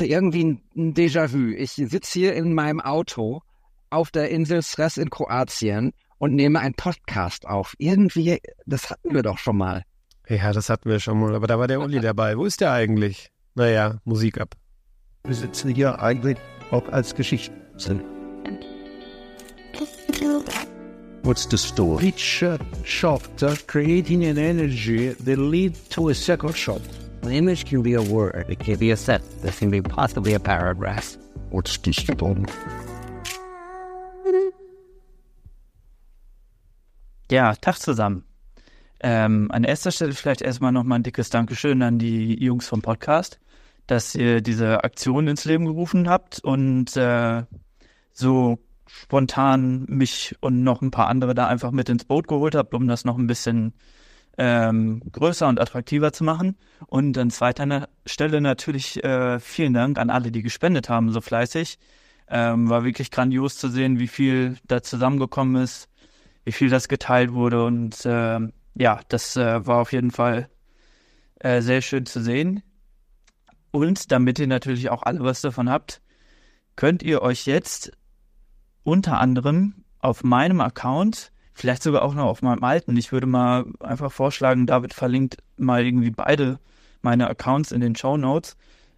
hatte irgendwie ein, ein Déjà-vu. Ich sitze hier in meinem Auto auf der Insel Stress in Kroatien und nehme einen Podcast auf. Irgendwie, das hatten wir doch schon mal. Ja, das hatten wir schon mal, aber da war der Uli dabei. Wo ist der eigentlich? Naja, Musik ab. Wir sitzen hier eigentlich auch als Geschichten. What's the story? Each uh, shot creating an energy that lead to a second shot. An image can be a word, it can be a set, it can be possibly a paragraph. What's the story? Ja, Tag zusammen. Ähm, an erster Stelle vielleicht erstmal nochmal ein dickes Dankeschön an die Jungs vom Podcast, dass ihr diese Aktion ins Leben gerufen habt und äh, so spontan mich und noch ein paar andere da einfach mit ins Boot geholt habt, um das noch ein bisschen ähm, größer und attraktiver zu machen. Und an zweiter Stelle natürlich äh, vielen Dank an alle, die gespendet haben, so fleißig. Ähm, war wirklich grandios zu sehen, wie viel da zusammengekommen ist, wie viel das geteilt wurde. Und äh, ja, das äh, war auf jeden Fall äh, sehr schön zu sehen. Und damit ihr natürlich auch alle was davon habt, könnt ihr euch jetzt unter anderem auf meinem Account, vielleicht sogar auch noch auf meinem alten, ich würde mal einfach vorschlagen, David verlinkt mal irgendwie beide meine Accounts in den Show Notes.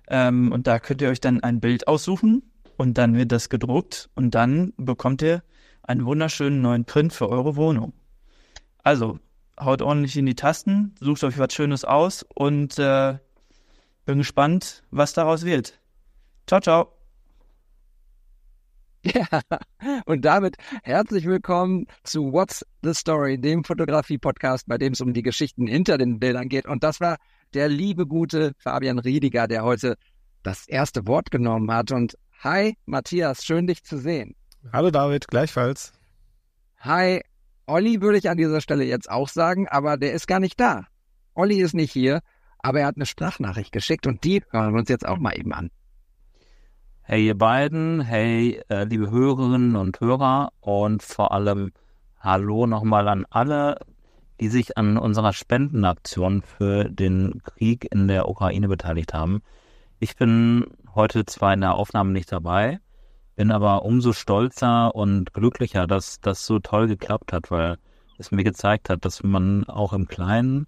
Ähm, und da könnt ihr euch dann ein Bild aussuchen und dann wird das gedruckt und dann bekommt ihr einen wunderschönen neuen Print für eure Wohnung. Also, haut ordentlich in die Tasten, sucht euch was Schönes aus und äh, bin gespannt, was daraus wird. Ciao, ciao. Ja, und damit herzlich willkommen zu What's the Story, dem Fotografie-Podcast, bei dem es um die Geschichten hinter den Bildern geht. Und das war der liebe, gute Fabian Riediger, der heute das erste Wort genommen hat. Und hi, Matthias, schön dich zu sehen. Hallo David, gleichfalls. Hi, Olli würde ich an dieser Stelle jetzt auch sagen, aber der ist gar nicht da. Olli ist nicht hier, aber er hat eine Sprachnachricht geschickt und die hören wir uns jetzt auch mal eben an. Hey ihr beiden, hey äh, liebe Hörerinnen und Hörer und vor allem Hallo nochmal an alle, die sich an unserer Spendenaktion für den Krieg in der Ukraine beteiligt haben. Ich bin heute zwar in der Aufnahme nicht dabei, bin aber umso stolzer und glücklicher, dass das so toll geklappt hat, weil es mir gezeigt hat, dass man auch im Kleinen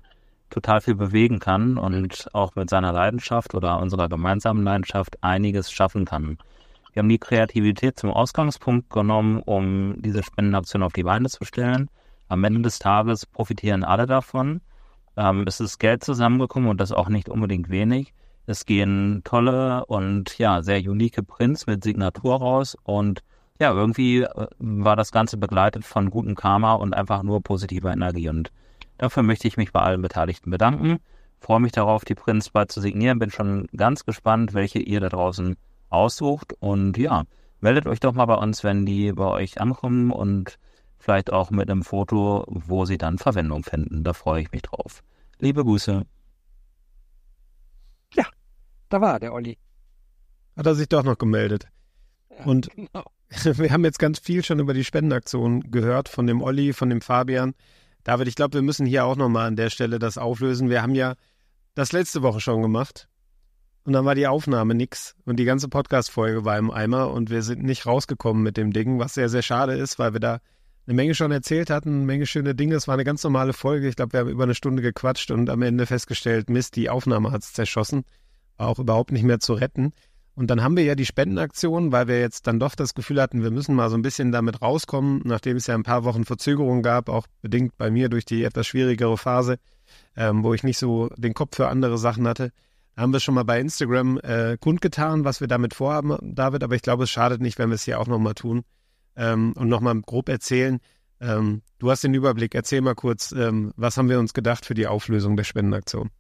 total viel bewegen kann und auch mit seiner Leidenschaft oder unserer gemeinsamen Leidenschaft einiges schaffen kann. Wir haben die Kreativität zum Ausgangspunkt genommen, um diese Spendenaktion auf die Beine zu stellen. Am Ende des Tages profitieren alle davon. Ähm, es ist Geld zusammengekommen und das auch nicht unbedingt wenig. Es gehen tolle und ja, sehr unique Prints mit Signatur raus und ja, irgendwie äh, war das Ganze begleitet von gutem Karma und einfach nur positiver Energie. Und dafür möchte ich mich bei allen Beteiligten bedanken. Freue mich darauf, die Prints bald zu signieren. Bin schon ganz gespannt, welche ihr da draußen aussucht. Und ja, meldet euch doch mal bei uns, wenn die bei euch ankommen und vielleicht auch mit einem Foto, wo sie dann Verwendung finden. Da freue ich mich drauf. Liebe Grüße. Ja, da war der Olli. Hat er sich doch noch gemeldet. Ja, Und genau. wir haben jetzt ganz viel schon über die Spendenaktion gehört, von dem Olli, von dem Fabian. David, ich glaube, wir müssen hier auch nochmal an der Stelle das auflösen. Wir haben ja das letzte Woche schon gemacht. Und dann war die Aufnahme nix. Und die ganze Podcast-Folge war im Eimer und wir sind nicht rausgekommen mit dem Ding, was sehr, sehr schade ist, weil wir da eine Menge schon erzählt hatten, eine Menge schöne Dinge. Es war eine ganz normale Folge. Ich glaube, wir haben über eine Stunde gequatscht und am Ende festgestellt, Mist, die Aufnahme hat es zerschossen. War auch überhaupt nicht mehr zu retten. Und dann haben wir ja die Spendenaktion, weil wir jetzt dann doch das Gefühl hatten, wir müssen mal so ein bisschen damit rauskommen, nachdem es ja ein paar Wochen Verzögerung gab, auch bedingt bei mir durch die etwas schwierigere Phase, ähm, wo ich nicht so den Kopf für andere Sachen hatte. Da haben wir schon mal bei Instagram äh, kundgetan, was wir damit vorhaben, David, aber ich glaube, es schadet nicht, wenn wir es hier auch nochmal tun ähm, und nochmal grob erzählen. Ähm, du hast den Überblick, erzähl mal kurz, ähm, was haben wir uns gedacht für die Auflösung der Spendenaktion?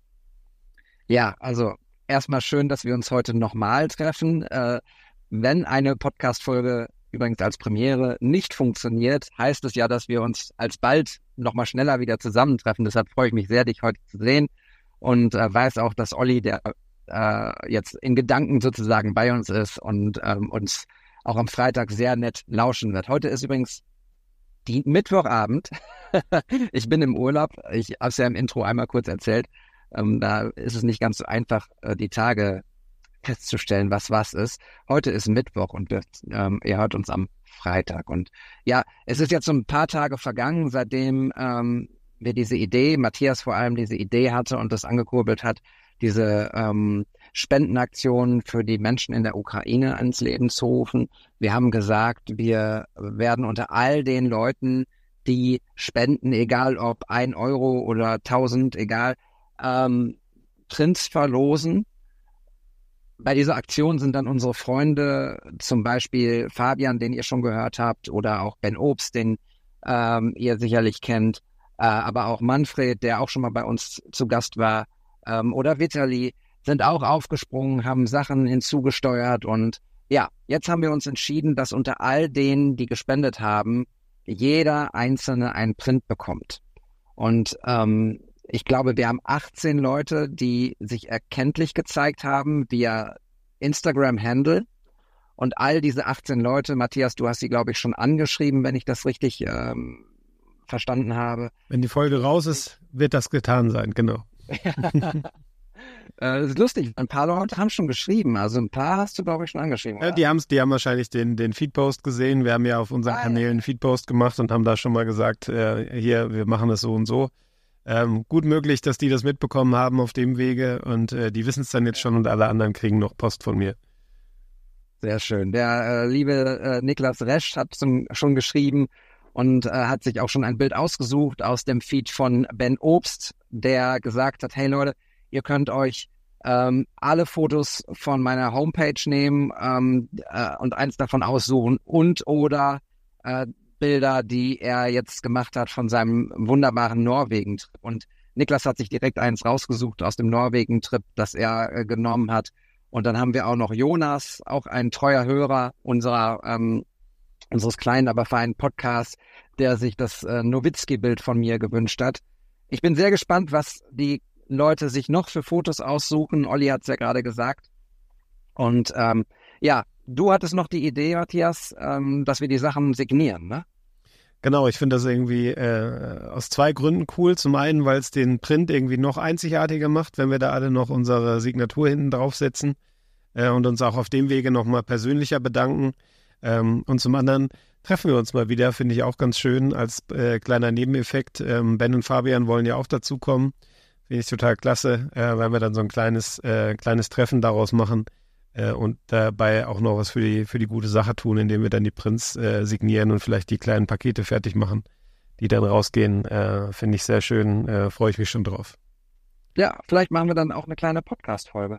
Ja, also erstmal schön, dass wir uns heute nochmal treffen. Äh, wenn eine Podcast-Folge übrigens als Premiere nicht funktioniert, heißt es ja, dass wir uns alsbald nochmal schneller wieder zusammentreffen. Deshalb freue ich mich sehr, dich heute zu sehen und äh, weiß auch, dass Olli, der äh, jetzt in Gedanken sozusagen bei uns ist und ähm, uns auch am Freitag sehr nett lauschen wird. Heute ist übrigens die Mittwochabend. ich bin im Urlaub. Ich habe es ja im Intro einmal kurz erzählt. Ähm, da ist es nicht ganz so einfach, äh, die Tage festzustellen, was was ist. Heute ist Mittwoch und wir, ähm, ihr hört uns am Freitag. Und ja, es ist jetzt so ein paar Tage vergangen, seitdem ähm, wir diese Idee, Matthias vor allem diese Idee hatte und das angekurbelt hat, diese ähm, Spendenaktionen für die Menschen in der Ukraine ans Leben zu rufen. Wir haben gesagt, wir werden unter all den Leuten, die spenden, egal ob ein Euro oder tausend, egal, ähm, Prints verlosen. Bei dieser Aktion sind dann unsere Freunde, zum Beispiel Fabian, den ihr schon gehört habt, oder auch Ben Obst, den ähm, ihr sicherlich kennt, äh, aber auch Manfred, der auch schon mal bei uns zu Gast war, ähm, oder Vitali, sind auch aufgesprungen, haben Sachen hinzugesteuert und ja, jetzt haben wir uns entschieden, dass unter all denen, die gespendet haben, jeder Einzelne einen Print bekommt. Und ähm, ich glaube, wir haben 18 Leute, die sich erkenntlich gezeigt haben via Instagram-Handle. Und all diese 18 Leute, Matthias, du hast sie, glaube ich, schon angeschrieben, wenn ich das richtig ähm, verstanden habe. Wenn die Folge raus ist, wird das getan sein, genau. Äh, das ist lustig, ein paar Leute haben schon geschrieben. Also ein paar hast du, glaube ich, schon angeschrieben. Ja, die, haben's, die haben wahrscheinlich den, den Feedpost gesehen. Wir haben ja auf unseren ah, Kanälen einen Feedpost gemacht und haben da schon mal gesagt, äh, hier, wir machen es so und so. Ähm, gut möglich, dass die das mitbekommen haben auf dem Wege und äh, die wissen es dann jetzt schon und alle anderen kriegen noch Post von mir. Sehr schön. Der äh, liebe äh, Niklas Resch hat zum, schon geschrieben und äh, hat sich auch schon ein Bild ausgesucht aus dem Feed von Ben Obst, der gesagt hat, hey Leute, ihr könnt euch ähm, alle Fotos von meiner Homepage nehmen ähm, äh, und eins davon aussuchen und oder äh, Bilder, die er jetzt gemacht hat von seinem wunderbaren Norwegen-Trip. Und Niklas hat sich direkt eins rausgesucht aus dem Norwegen-Trip, das er äh, genommen hat. Und dann haben wir auch noch Jonas, auch ein treuer Hörer unserer ähm, unseres kleinen, aber feinen Podcasts, der sich das äh, Nowitzki-Bild von mir gewünscht hat. Ich bin sehr gespannt, was die Leute sich noch für Fotos aussuchen. Olli hat es ja gerade gesagt. Und ähm, ja, du hattest noch die Idee, Matthias, ähm, dass wir die Sachen signieren, ne? Genau, ich finde das irgendwie äh, aus zwei Gründen cool. Zum einen, weil es den Print irgendwie noch einzigartiger macht, wenn wir da alle noch unsere Signatur hinten draufsetzen äh, und uns auch auf dem Wege nochmal persönlicher bedanken. Ähm, und zum anderen treffen wir uns mal wieder, finde ich auch ganz schön als äh, kleiner Nebeneffekt. Ähm, ben und Fabian wollen ja auch dazukommen. Finde ich total klasse, äh, weil wir dann so ein kleines, äh, kleines Treffen daraus machen äh, und dabei auch noch was für die, für die gute Sache tun, indem wir dann die Prints äh, signieren und vielleicht die kleinen Pakete fertig machen, die dann rausgehen. Äh, Finde ich sehr schön, äh, freue ich mich schon drauf. Ja, vielleicht machen wir dann auch eine kleine Podcast-Folge.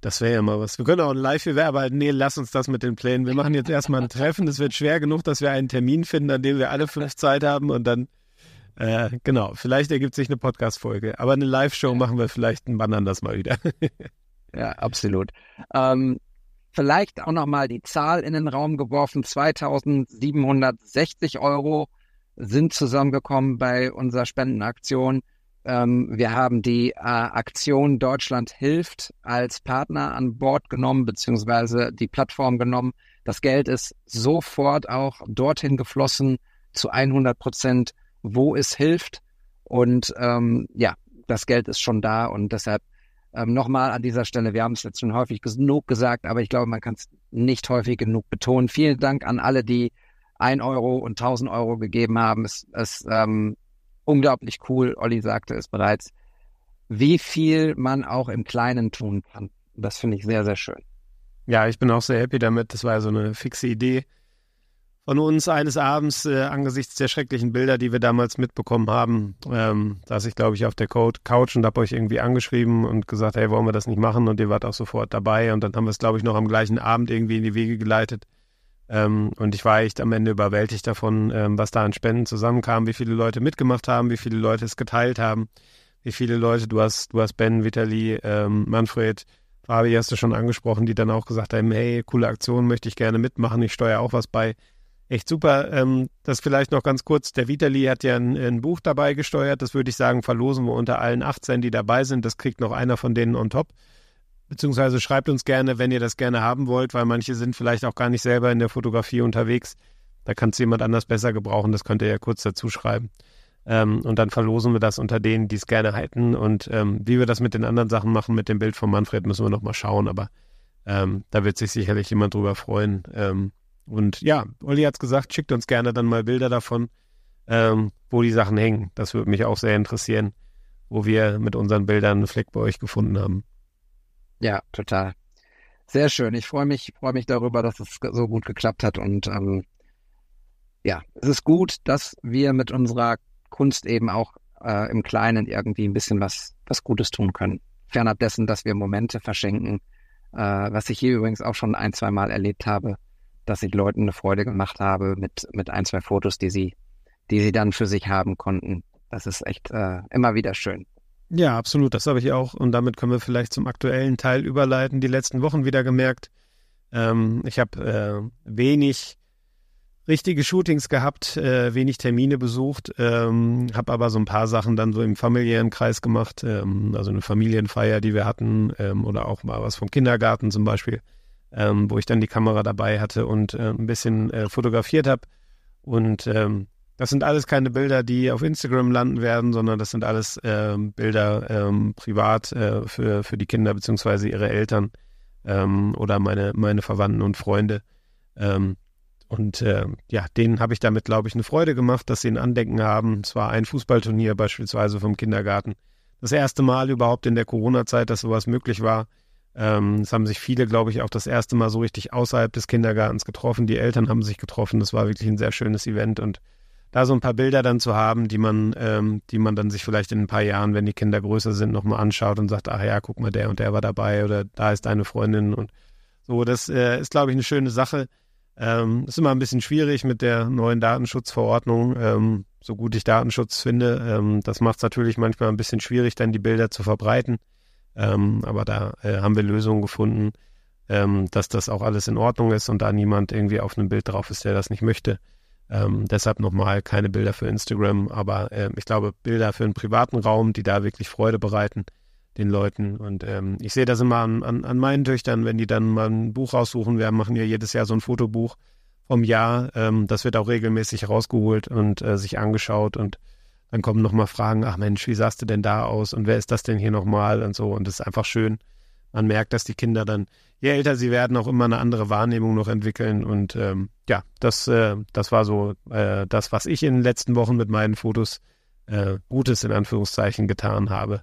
Das wäre ja mal was. Wir können auch ein Live-Gewerbe halten. Nee, lass uns das mit den Plänen. Wir machen jetzt erstmal ein Treffen. Es wird schwer genug, dass wir einen Termin finden, an dem wir alle fünf Zeit haben und dann äh, genau, vielleicht ergibt sich eine Podcast-Folge. Aber eine Live-Show machen wir vielleicht ein wann anders mal wieder. ja, absolut. Ähm, vielleicht auch nochmal die Zahl in den Raum geworfen. 2760 Euro sind zusammengekommen bei unserer Spendenaktion. Ähm, wir haben die äh, Aktion Deutschland hilft als Partner an Bord genommen, beziehungsweise die Plattform genommen. Das Geld ist sofort auch dorthin geflossen zu 100 Prozent wo es hilft. Und ähm, ja, das Geld ist schon da und deshalb ähm, nochmal an dieser Stelle, wir haben es jetzt schon häufig genug gesagt, aber ich glaube, man kann es nicht häufig genug betonen. Vielen Dank an alle, die ein Euro und 1000 Euro gegeben haben. Es ist ähm, unglaublich cool. Olli sagte es bereits, wie viel man auch im Kleinen tun kann. Das finde ich sehr, sehr schön. Ja, ich bin auch sehr happy damit. Das war ja so eine fixe Idee von uns eines Abends äh, angesichts der schrecklichen Bilder, die wir damals mitbekommen haben, ähm, saß ich, glaube ich, auf der Couch und habe euch irgendwie angeschrieben und gesagt, hey, wollen wir das nicht machen? Und ihr wart auch sofort dabei. Und dann haben wir es, glaube ich, noch am gleichen Abend irgendwie in die Wege geleitet. Ähm, und ich war echt am Ende überwältigt davon, ähm, was da an Spenden zusammenkam, wie viele Leute mitgemacht haben, wie viele Leute es geteilt haben, wie viele Leute, du hast, du hast Ben, Vitali, ähm, Manfred, Fabi hast du schon angesprochen, die dann auch gesagt haben, hey, coole Aktion, möchte ich gerne mitmachen, ich steuere auch was bei echt super. Ähm, das vielleicht noch ganz kurz. Der Vitali hat ja ein, ein, Buch dabei gesteuert. Das würde ich sagen, verlosen wir unter allen 18, die dabei sind. Das kriegt noch einer von denen on top. Beziehungsweise schreibt uns gerne, wenn ihr das gerne haben wollt, weil manche sind vielleicht auch gar nicht selber in der Fotografie unterwegs. Da kann es jemand anders besser gebrauchen. Das könnt ihr ja kurz dazu schreiben. Ähm, und dann verlosen wir das unter denen, die es gerne hätten. Und ähm, wie wir das mit den anderen Sachen machen, mit dem Bild von Manfred, müssen wir noch mal schauen. Aber Ähm, da wird sich sicherlich jemand drüber freuen. Und ja, Olli hat es gesagt, schickt uns gerne dann mal Bilder davon, ähm, wo die Sachen hängen. Das würde mich auch sehr interessieren, wo wir mit unseren Bildern einen Fleck bei euch gefunden haben. Ja, total. Sehr schön. Ich freue mich, freue mich darüber, dass es so gut geklappt hat. Und ähm, ja, es ist gut, dass wir mit unserer Kunst eben auch äh, im Kleinen irgendwie ein bisschen was, was Gutes tun können. Fernab dessen, dass wir Momente verschenken, äh, was ich hier übrigens auch schon ein, zwei Mal erlebt habe, dass ich Leuten eine Freude gemacht habe mit, mit ein, zwei Fotos, die sie, die sie dann für sich haben konnten. Das ist echt äh, immer wieder schön. Ja, absolut. Das habe ich auch. Und damit können wir vielleicht zum aktuellen Teil überleiten. Die letzten Wochen wieder gemerkt. Ähm, ich habe äh, wenig richtige Shootings gehabt, äh, wenig Termine besucht, ähm, habe aber so ein paar Sachen dann so im familiären Kreis gemacht, ähm, also eine Familienfeier, die wir hatten ähm, oder auch mal was vom Kindergarten zum Beispiel, ähm, wo ich dann die Kamera dabei hatte und äh, ein bisschen äh, fotografiert habe. Und ähm, das sind alles keine Bilder, die auf Instagram landen werden, sondern das sind alles ähm, Bilder ähm, privat äh, für, für die Kinder beziehungsweise ihre Eltern ähm, oder meine, meine Verwandten und Freunde. Ähm, und äh, ja, denen habe ich damit, glaube ich, eine Freude gemacht, dass sie ein Andenken haben. Es war ein Fußballturnier beispielsweise vom Kindergarten. Das erste Mal überhaupt in der Corona-Zeit, dass sowas möglich war. Ähm, es haben sich viele, glaube ich, auch das erste Mal so richtig außerhalb des Kindergartens getroffen. Die Eltern haben sich getroffen. Das war wirklich ein sehr schönes Event und da so ein paar Bilder dann zu haben, die man, ähm, die man dann sich vielleicht in ein paar Jahren, wenn die Kinder größer sind, nochmal anschaut und sagt, ach ja, guck mal, der und der war dabei oder da ist deine Freundin und so. Das äh, ist, glaube ich, eine schöne Sache. Ähm, ist immer ein bisschen schwierig mit der neuen Datenschutzverordnung, ähm, so gut ich Datenschutz finde. Ähm, das macht es natürlich manchmal ein bisschen schwierig, dann die Bilder zu verbreiten. Ähm, aber da äh, haben wir Lösungen gefunden, ähm, dass das auch alles in Ordnung ist und da niemand irgendwie auf einem Bild drauf ist, der das nicht möchte. Ähm, deshalb nochmal keine Bilder für Instagram, aber äh, ich glaube Bilder für einen privaten Raum, die da wirklich Freude bereiten den Leuten. Und ähm, ich sehe das immer an, an, an, meinen Töchtern, wenn die dann mal ein Buch raussuchen. Wir machen ja jedes Jahr so ein Fotobuch vom Jahr. Ähm, das wird auch regelmäßig rausgeholt und äh, sich angeschaut und dann kommen nochmal Fragen, ach Mensch, wie sahst du denn da aus und wer ist das denn hier nochmal und so. Und das ist einfach schön. Man merkt, dass die Kinder dann, je älter sie werden, auch immer eine andere Wahrnehmung noch entwickeln. Und ähm, ja, das, äh, das war so äh, das, was ich in den letzten Wochen mit meinen Fotos äh, Gutes in Anführungszeichen getan habe.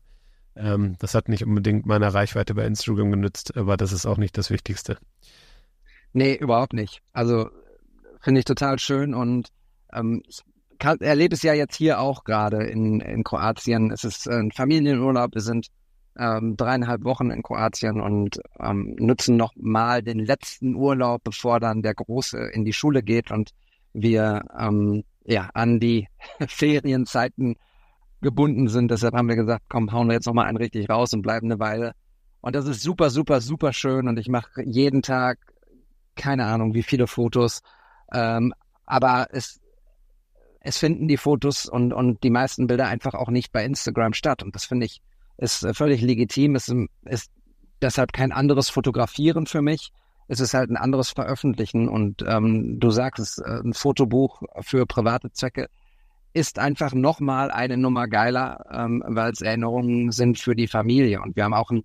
Ähm, das hat nicht unbedingt meiner Reichweite bei Instagram genützt, aber das ist auch nicht das Wichtigste. Nee, überhaupt nicht. Also finde ich total schön und ähm, ich kann, erlebe es ja jetzt hier auch gerade in, in Kroatien. Es ist ein Familienurlaub, wir sind ähm, dreieinhalb Wochen in Kroatien und ähm, nutzen noch mal den letzten Urlaub, bevor dann der Große in die Schule geht und wir ähm, ja an die Ferienzeiten gebunden sind. Deshalb haben wir gesagt, komm, hauen wir jetzt noch mal einen richtig raus und bleiben eine Weile. Und das ist super, super, super schön und ich mache jeden Tag keine Ahnung wie viele Fotos, ähm, aber es es finden die Fotos und und die meisten Bilder einfach auch nicht bei Instagram statt und das finde ich ist äh, völlig legitim. Es ist deshalb kein anderes Fotografieren für mich. Es ist halt ein anderes Veröffentlichen und ähm, du sagst äh, ein Fotobuch für private Zwecke ist einfach nochmal eine Nummer geiler, ähm, weil es Erinnerungen sind für die Familie. Und wir haben auch ein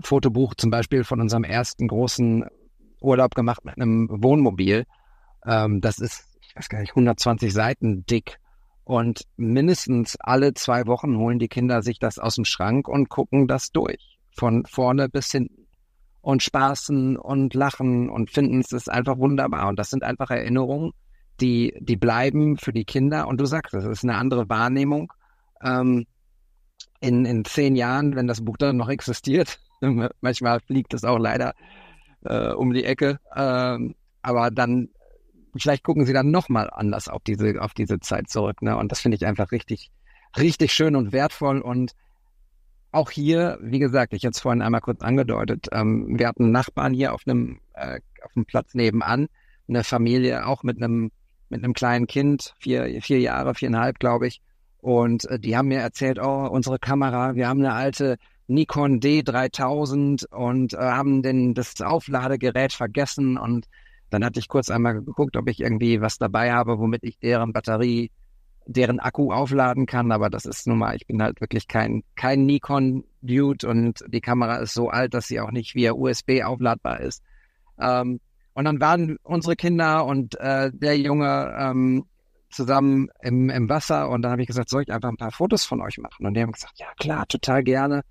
Fotobuch zum Beispiel von unserem ersten großen Urlaub gemacht mit einem Wohnmobil. Ähm, das ist, weiß gar nicht, 120 Seiten dick. Und mindestens alle zwei Wochen holen die Kinder sich das aus dem Schrank und gucken das durch. Von vorne bis hinten. Und spaßen und lachen und finden es ist einfach wunderbar. Und das sind einfach Erinnerungen, die, die bleiben für die Kinder. Und du sagst, es ist eine andere Wahrnehmung. Ähm, in, in zehn Jahren, wenn das Buch dann noch existiert, manchmal fliegt es auch leider äh, um die Ecke, ähm, aber dann vielleicht gucken sie dann nochmal anders auf diese, auf diese Zeit zurück. Ne? Und das finde ich einfach richtig, richtig schön und wertvoll. Und auch hier, wie gesagt, ich jetzt vorhin einmal kurz angedeutet, ähm, wir hatten Nachbarn hier auf einem, äh, auf einem Platz nebenan, eine Familie auch mit einem mit einem kleinen Kind, vier, vier Jahre, viereinhalb, glaube ich. Und äh, die haben mir erzählt, oh, unsere Kamera, wir haben eine alte Nikon D3000 und äh, haben den, das Aufladegerät vergessen. Und dann hatte ich kurz einmal geguckt, ob ich irgendwie was dabei habe, womit ich deren Batterie deren Akku aufladen kann, aber das ist nun mal, ich bin halt wirklich kein, kein Nikon-Dude und die Kamera ist so alt, dass sie auch nicht via USB aufladbar ist. Ähm, und dann waren unsere Kinder und äh, der Junge ähm, zusammen im, im Wasser und dann habe ich gesagt, soll ich einfach ein paar Fotos von euch machen? Und die haben gesagt, ja klar, total gerne.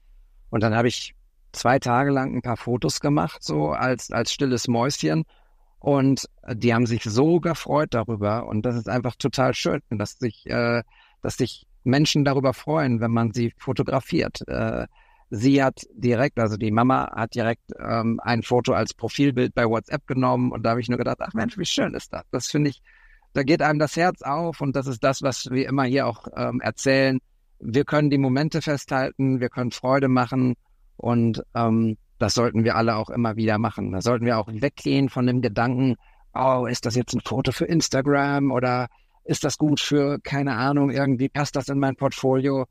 Und dann habe ich zwei Tage lang ein paar Fotos gemacht, so als, als stilles Mäuschen. Und die haben sich so gefreut darüber. Und das ist einfach total schön, dass sich, äh, dass sich Menschen darüber freuen, wenn man sie fotografiert. Äh, sie hat direkt, also die Mama hat direkt ähm, ein Foto als Profilbild bei WhatsApp genommen und da habe ich nur gedacht, ach Mensch, wie schön ist das? Das finde ich, da geht einem das Herz auf und das ist das, was wir immer hier auch ähm, erzählen. Wir können die Momente festhalten, wir können Freude machen und ähm, das sollten wir alle auch immer wieder machen. Da sollten wir auch weggehen von dem Gedanken, oh, ist das jetzt ein Foto für Instagram oder ist das gut für, keine Ahnung, irgendwie passt das in mein Portfolio.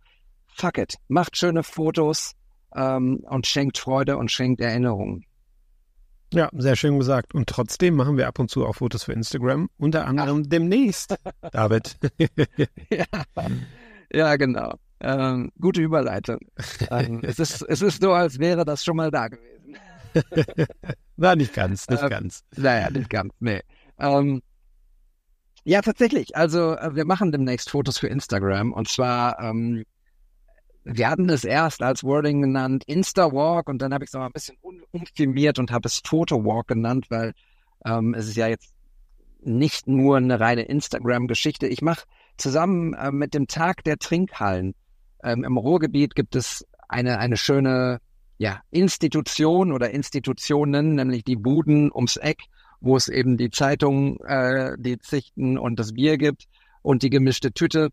Fuck it. Macht schöne Fotos ähm, und schenkt Freude und schenkt Erinnerungen. Ja, sehr schön gesagt. Und trotzdem machen wir ab und zu auch Fotos für Instagram, unter anderem Ach. demnächst, David. ja. ja, genau. Ähm, gute Überleitung. Ähm, es, ist, es ist so, als wäre das schon mal da gewesen. Na, nicht ganz, nicht ähm, ganz. Naja, nicht ganz, nee. Ähm, ja, tatsächlich. Also, äh, wir machen demnächst Fotos für Instagram. Und zwar, ähm, wir hatten es erst als Wording genannt Insta-Walk und dann habe ich es noch ein bisschen umfirmiert und habe es Photo-Walk genannt, weil ähm, es ist ja jetzt nicht nur eine reine Instagram-Geschichte. Ich mache zusammen äh, mit dem Tag der Trinkhallen ähm, im Ruhrgebiet gibt es eine, eine schöne ja, Institution oder Institutionen, nämlich die Buden ums Eck, wo es eben die Zeitung, äh, die Zichten und das Bier gibt und die gemischte Tüte.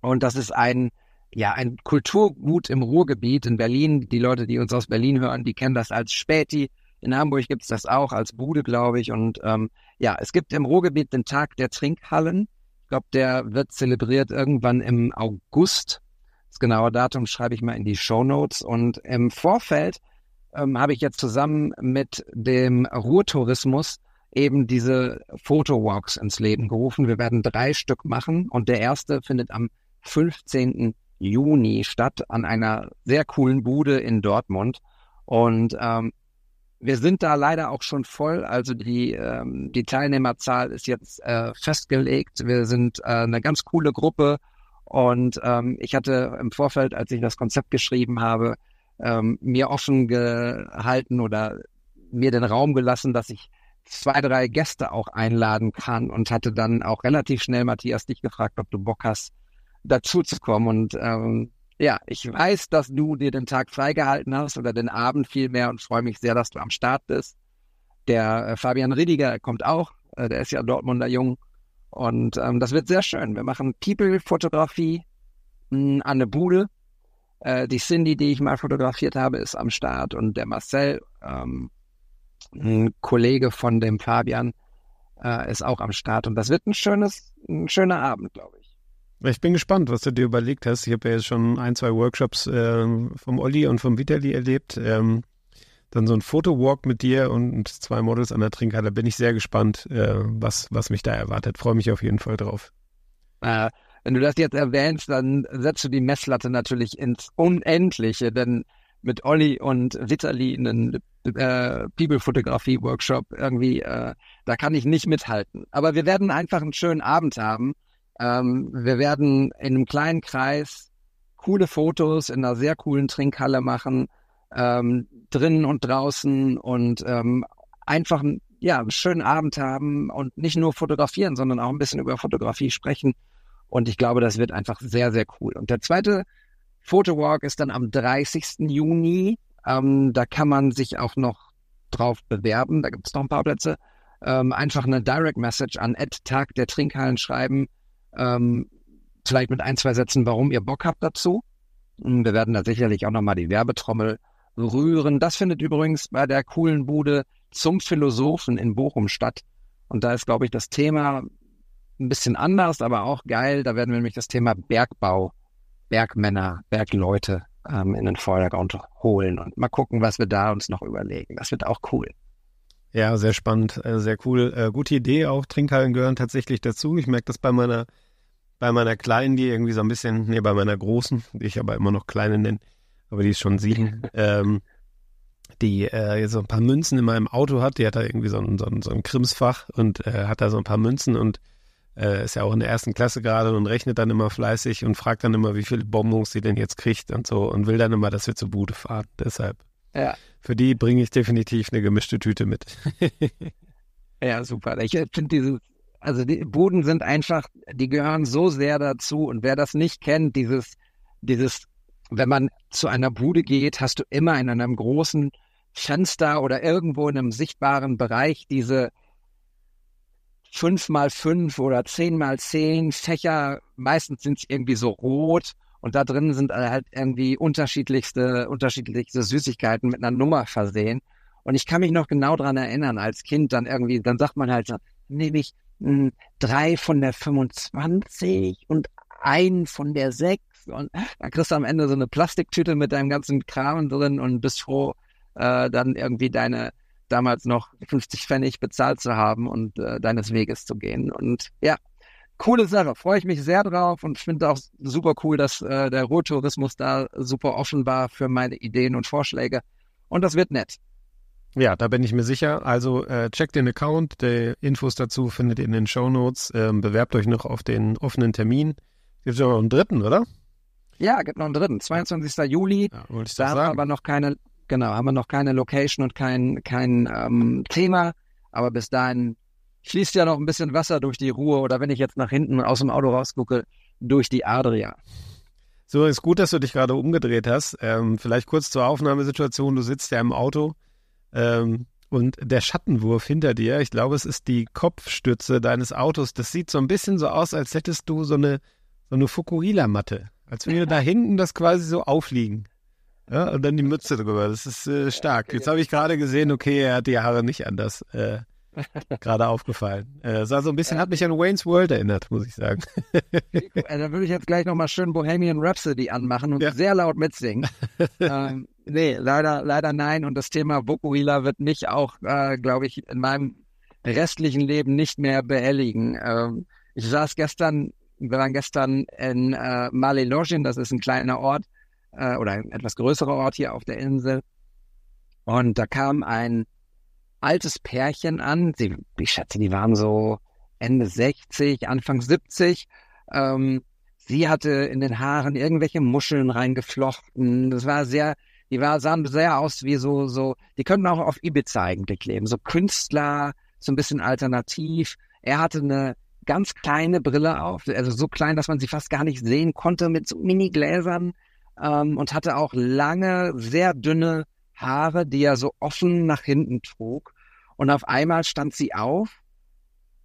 Und das ist ein, ja, ein Kulturgut im Ruhrgebiet in Berlin. Die Leute, die uns aus Berlin hören, die kennen das als Späti. In Hamburg gibt es das auch als Bude, glaube ich. Und ähm, ja, es gibt im Ruhrgebiet den Tag der Trinkhallen. Ich glaube, der wird zelebriert irgendwann im August. Genaue Datum schreibe ich mal in die Show Notes. Und im Vorfeld ähm, habe ich jetzt zusammen mit dem Ruhrtourismus eben diese Fotowalks ins Leben gerufen. Wir werden drei Stück machen und der erste findet am 15. Juni statt an einer sehr coolen Bude in Dortmund. Und ähm, wir sind da leider auch schon voll. Also die, ähm, die Teilnehmerzahl ist jetzt äh, festgelegt. Wir sind äh, eine ganz coole Gruppe und ähm, ich hatte im Vorfeld, als ich das Konzept geschrieben habe, ähm, mir offen gehalten oder mir den Raum gelassen, dass ich zwei, drei Gäste auch einladen kann und hatte dann auch relativ schnell Matthias dich gefragt, ob du Bock hast, dazu zu kommen. Und ähm, ja, ich weiß, dass du dir den Tag freigehalten hast oder den Abend vielmehr und freue mich sehr, dass du am Start bist. Der äh, Fabian Riediger kommt auch, äh, der ist ja Dortmunder Jung und ähm, das wird sehr schön. Wir machen People-Fotografie hm, an der Bude. Äh, die Cindy, die ich mal fotografiert habe, ist am Start und der Marcel, ähm, ein Kollege von dem Fabian, äh, ist auch am Start. Und das wird ein schönes, ein schöner Abend, glaube ich. Ich bin gespannt, was du dir überlegt hast. Ich habe ja jetzt schon ein, zwei Workshops äh, vom Olli und vom Vitali erlebt. Ähm, dann so ein Fotowalk mit dir und zwei Models an der Trinkhalle. Bin ich sehr gespannt, äh, was, was mich da erwartet. Freue mich auf jeden Fall drauf. Äh, wenn du das jetzt erwähnst, dann setzt du die Messlatte natürlich ins Unendliche, denn mit Olli und Vitali einen äh, People-Fotografie-Workshop irgendwie, äh, da kann ich nicht mithalten. Aber wir werden einfach einen schönen Abend haben. Ähm, wir werden in einem kleinen Kreis coole Fotos in einer sehr coolen Trinkhalle machen ähm, drinnen und draußen und ähm, einfach ja, einen schönen Abend haben und nicht nur fotografieren, sondern auch ein bisschen über Fotografie sprechen. Und ich glaube, das wird einfach sehr, sehr cool. Und der zweite Fotowalk ist dann am 30. Juni. Ähm, da kann man sich auch noch drauf bewerben. Da gibt es noch ein paar Plätze. Ähm, einfach eine Direct Message an Ed Tag der Trinkhallen schreiben. Ähm, vielleicht mit ein, zwei Sätzen, warum ihr Bock habt dazu. Wir werden da sicherlich auch nochmal die Werbetrommel rühren. Das findet übrigens bei der coolen Bude zum Philosophen in Bochum statt. Und da ist, glaube ich, das Thema ein bisschen anders, aber auch geil. Da werden wir nämlich das Thema Bergbau, Bergmänner, Bergleute ähm, in den Vordergrund holen und mal gucken, was wir da uns noch überlegen. Das wird auch cool. Ja, sehr spannend, äh, sehr cool. Äh, gute Idee auch. Trinkhallen gehören tatsächlich dazu. Ich merke das bei meiner bei meiner Kleinen, die irgendwie so ein bisschen, nee, bei meiner Großen, die ich aber immer noch Kleine nenne, aber die ist schon sieben, ähm, die äh, so ein paar Münzen in meinem Auto hat. Die hat da irgendwie so ein, so ein, so ein Krimsfach und äh, hat da so ein paar Münzen und äh, ist ja auch in der ersten Klasse gerade und rechnet dann immer fleißig und fragt dann immer, wie viele Bonbons sie denn jetzt kriegt und so und will dann immer, dass wir zur Bude fahren. Deshalb. Ja. Für die bringe ich definitiv eine gemischte Tüte mit. ja, super. Ich finde diese, also die Buden sind einfach, die gehören so sehr dazu und wer das nicht kennt, dieses, dieses, wenn man zu einer Bude geht, hast du immer in einem großen Fenster oder irgendwo in einem sichtbaren Bereich diese fünf mal fünf oder zehn mal zehn Fächer. Meistens sind es irgendwie so rot und da drin sind halt irgendwie unterschiedlichste, unterschiedlichste Süßigkeiten mit einer Nummer versehen. Und ich kann mich noch genau dran erinnern, als Kind dann irgendwie, dann sagt man halt, nehme ich hm, drei von der 25 und ein von der 6 und dann kriegst du am Ende so eine Plastiktüte mit deinem ganzen Kram drin und bist froh, äh, dann irgendwie deine damals noch 50 Pfennig bezahlt zu haben und äh, deines Weges zu gehen. Und ja, coole Sache. Freue ich mich sehr drauf und finde auch super cool, dass äh, der Ruhrtourismus da super offen war für meine Ideen und Vorschläge. Und das wird nett. Ja, da bin ich mir sicher. Also äh, checkt den Account. Die Infos dazu findet ihr in den Show Notes. Ähm, bewerbt euch noch auf den offenen Termin. Gibt es noch einen dritten, oder? Ja, gibt noch einen dritten. 22. Juli. Ja, wollte ich da haben aber noch keine Genau, haben wir noch keine Location und kein, kein ähm, Thema, aber bis dahin fließt ja noch ein bisschen Wasser durch die Ruhe oder wenn ich jetzt nach hinten aus dem Auto rausgucke, durch die Adria. So, ist gut, dass du dich gerade umgedreht hast. Ähm, vielleicht kurz zur Aufnahmesituation. Du sitzt ja im Auto ähm, und der Schattenwurf hinter dir, ich glaube, es ist die Kopfstütze deines Autos. Das sieht so ein bisschen so aus, als hättest du so eine, so eine Fukuhila-Matte. Als würde da hinten das quasi so aufliegen. Ja, und dann die Mütze drüber. Das ist äh, stark. Jetzt habe ich gerade gesehen, okay, er hat die Haare nicht anders. Äh, gerade aufgefallen. Äh, sah so ein bisschen, hat mich an Wayne's World erinnert, muss ich sagen. Da würde ich jetzt gleich nochmal schön Bohemian Rhapsody anmachen und ja. sehr laut mitsingen. ähm, nee, leider, leider nein. Und das Thema Vokuhila wird mich auch, äh, glaube ich, in meinem restlichen Leben nicht mehr behelligen. Ähm, ich saß gestern, wir waren gestern in äh, Malilogin, das ist ein kleiner Ort, äh, oder ein etwas größerer Ort hier auf der Insel. Und da kam ein altes Pärchen an. Sie, ich schätze, die waren so Ende 60, Anfang 70. Ähm, sie hatte in den Haaren irgendwelche Muscheln reingeflochten. Das war sehr, die war, sahen sehr aus wie so, so, die könnten auch auf Ibiza eigentlich leben. So Künstler, so ein bisschen alternativ. Er hatte eine ganz kleine Brille auf, also so klein, dass man sie fast gar nicht sehen konnte, mit so Mini-Gläsern ähm, und hatte auch lange, sehr dünne Haare, die er so offen nach hinten trug. Und auf einmal stand sie auf,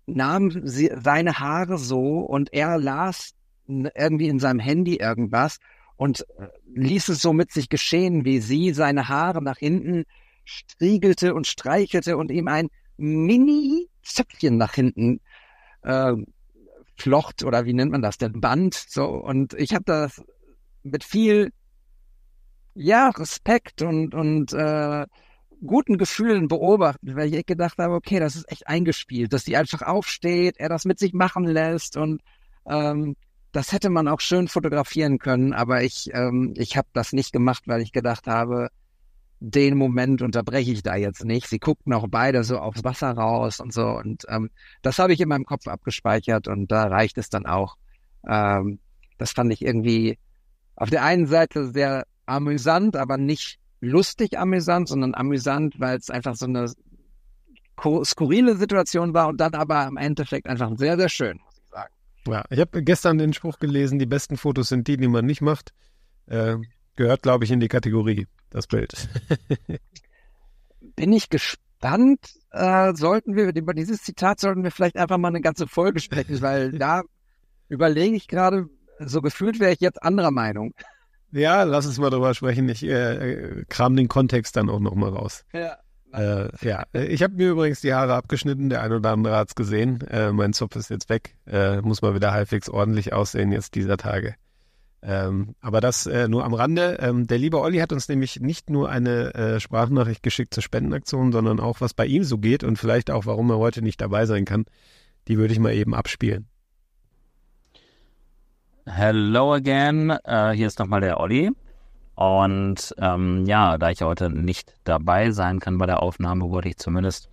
nahm sie, seine Haare so und er las irgendwie in seinem Handy irgendwas und äh, ließ es so mit sich geschehen, wie sie seine Haare nach hinten striegelte und streichelte und ihm ein Mini-Zöpfchen nach hinten äh, flocht oder wie nennt man das denn? Band so. Und ich habe das mit viel ja, Respekt und, und äh, guten Gefühlen beobachtet, weil ich gedacht habe, okay, das ist echt eingespielt, dass die einfach aufsteht, er das mit sich machen lässt und ähm, das hätte man auch schön fotografieren können, aber ich, ähm, ich habe das nicht gemacht, weil ich gedacht habe, den Moment unterbreche ich da jetzt nicht. Sie guckten auch beide so aufs Wasser raus und so und ähm, das habe ich in meinem Kopf abgespeichert und da reicht es dann auch. Ähm, das fand ich irgendwie auf der einen Seite sehr amüsant, aber nicht lustig amüsant, sondern amüsant, weil es einfach so eine skurrile Situation war und dann aber im Endeffekt einfach sehr, sehr schön, muss ich sagen. Ja, ich habe gestern den Spruch gelesen, die besten Fotos sind die, die man nicht macht. Äh, gehört, glaube ich, in die Kategorie, das Bild. Bin ich gespannt. Äh, sollten wir, über dieses Zitat sollten wir vielleicht einfach mal eine ganze Folge sprechen, weil da überlege ich gerade, so gefühlt wäre ich jetzt anderer Meinung. Ja, lass uns mal drüber sprechen. Ich äh, kram den Kontext dann auch nochmal raus. Ja. Äh, ja, ich habe mir übrigens die Haare abgeschnitten. Der ein oder andere hat es gesehen. Äh, mein Zopf ist jetzt weg. Äh, muss mal wieder halbwegs ordentlich aussehen jetzt dieser Tage. Ähm, aber das äh, nur am Rande. Ähm, der liebe Olli hat uns nämlich nicht nur eine äh, Sprachnachricht geschickt zur Spendenaktion, sondern auch, was bei ihm so geht und vielleicht auch, warum er heute nicht dabei sein kann. Die würde ich mal eben abspielen. Hello again, uh, hier ist nochmal der Olli. Und ähm, ja, da ich heute nicht dabei sein kann bei der Aufnahme, wollte ich zumindest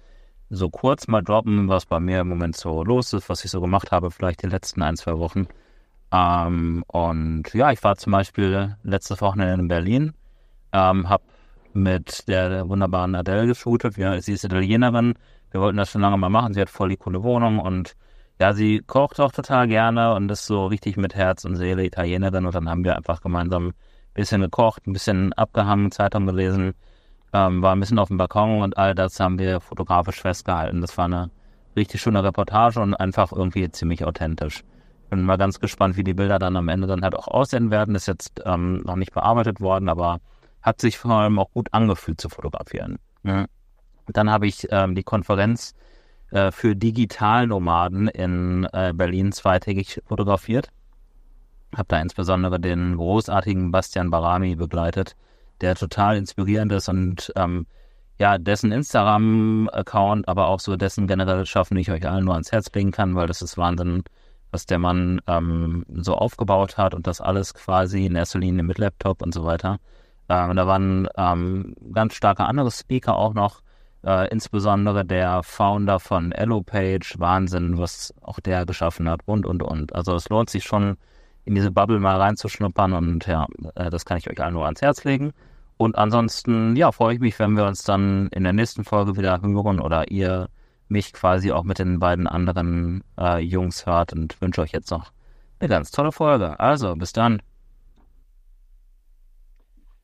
so kurz mal droppen, was bei mir im Moment so los ist, was ich so gemacht habe, vielleicht die letzten ein, zwei Wochen. Ähm, und ja, ich war zum Beispiel letzte Wochenende in Berlin, ähm, habe mit der wunderbaren Adele geshootet. Ja, sie ist Italienerin. Wir wollten das schon lange mal machen. Sie hat voll die coole Wohnung und ja, sie kocht auch total gerne und ist so richtig mit Herz und Seele Italienerin. Und dann haben wir einfach gemeinsam ein bisschen gekocht, ein bisschen abgehangen, Zeitung gelesen, ähm, war ein bisschen auf dem Balkon und all das haben wir fotografisch festgehalten. Das war eine richtig schöne Reportage und einfach irgendwie ziemlich authentisch. Bin mal ganz gespannt, wie die Bilder dann am Ende dann halt auch aussehen werden. Ist jetzt ähm, noch nicht bearbeitet worden, aber hat sich vor allem auch gut angefühlt zu fotografieren. Ja. Dann habe ich ähm, die Konferenz äh, für Digitalnomaden in äh, Berlin zweitägig fotografiert. Habe da insbesondere den großartigen Bastian Barami begleitet, der total inspirierend ist und ähm, ja, dessen Instagram-Account, aber auch so dessen generelle Schaffen ich euch allen nur ans Herz legen kann, weil das ist Wahnsinn, was der Mann ähm, so aufgebaut hat und das alles quasi in erster Linie mit Laptop und so weiter. Ähm, da waren ähm, ganz starke andere Speaker auch noch, äh, insbesondere der Founder von EloPage, Wahnsinn, was auch der geschaffen hat und, und, und. Also es lohnt sich schon, in diese Bubble mal reinzuschnuppern und ja, äh, das kann ich euch allen nur ans Herz legen. Und ansonsten, ja, freue ich mich, wenn wir uns dann in der nächsten Folge wieder hören oder ihr mich quasi auch mit den beiden anderen äh, Jungs hört und wünsche euch jetzt noch eine ganz tolle Folge. Also, bis dann.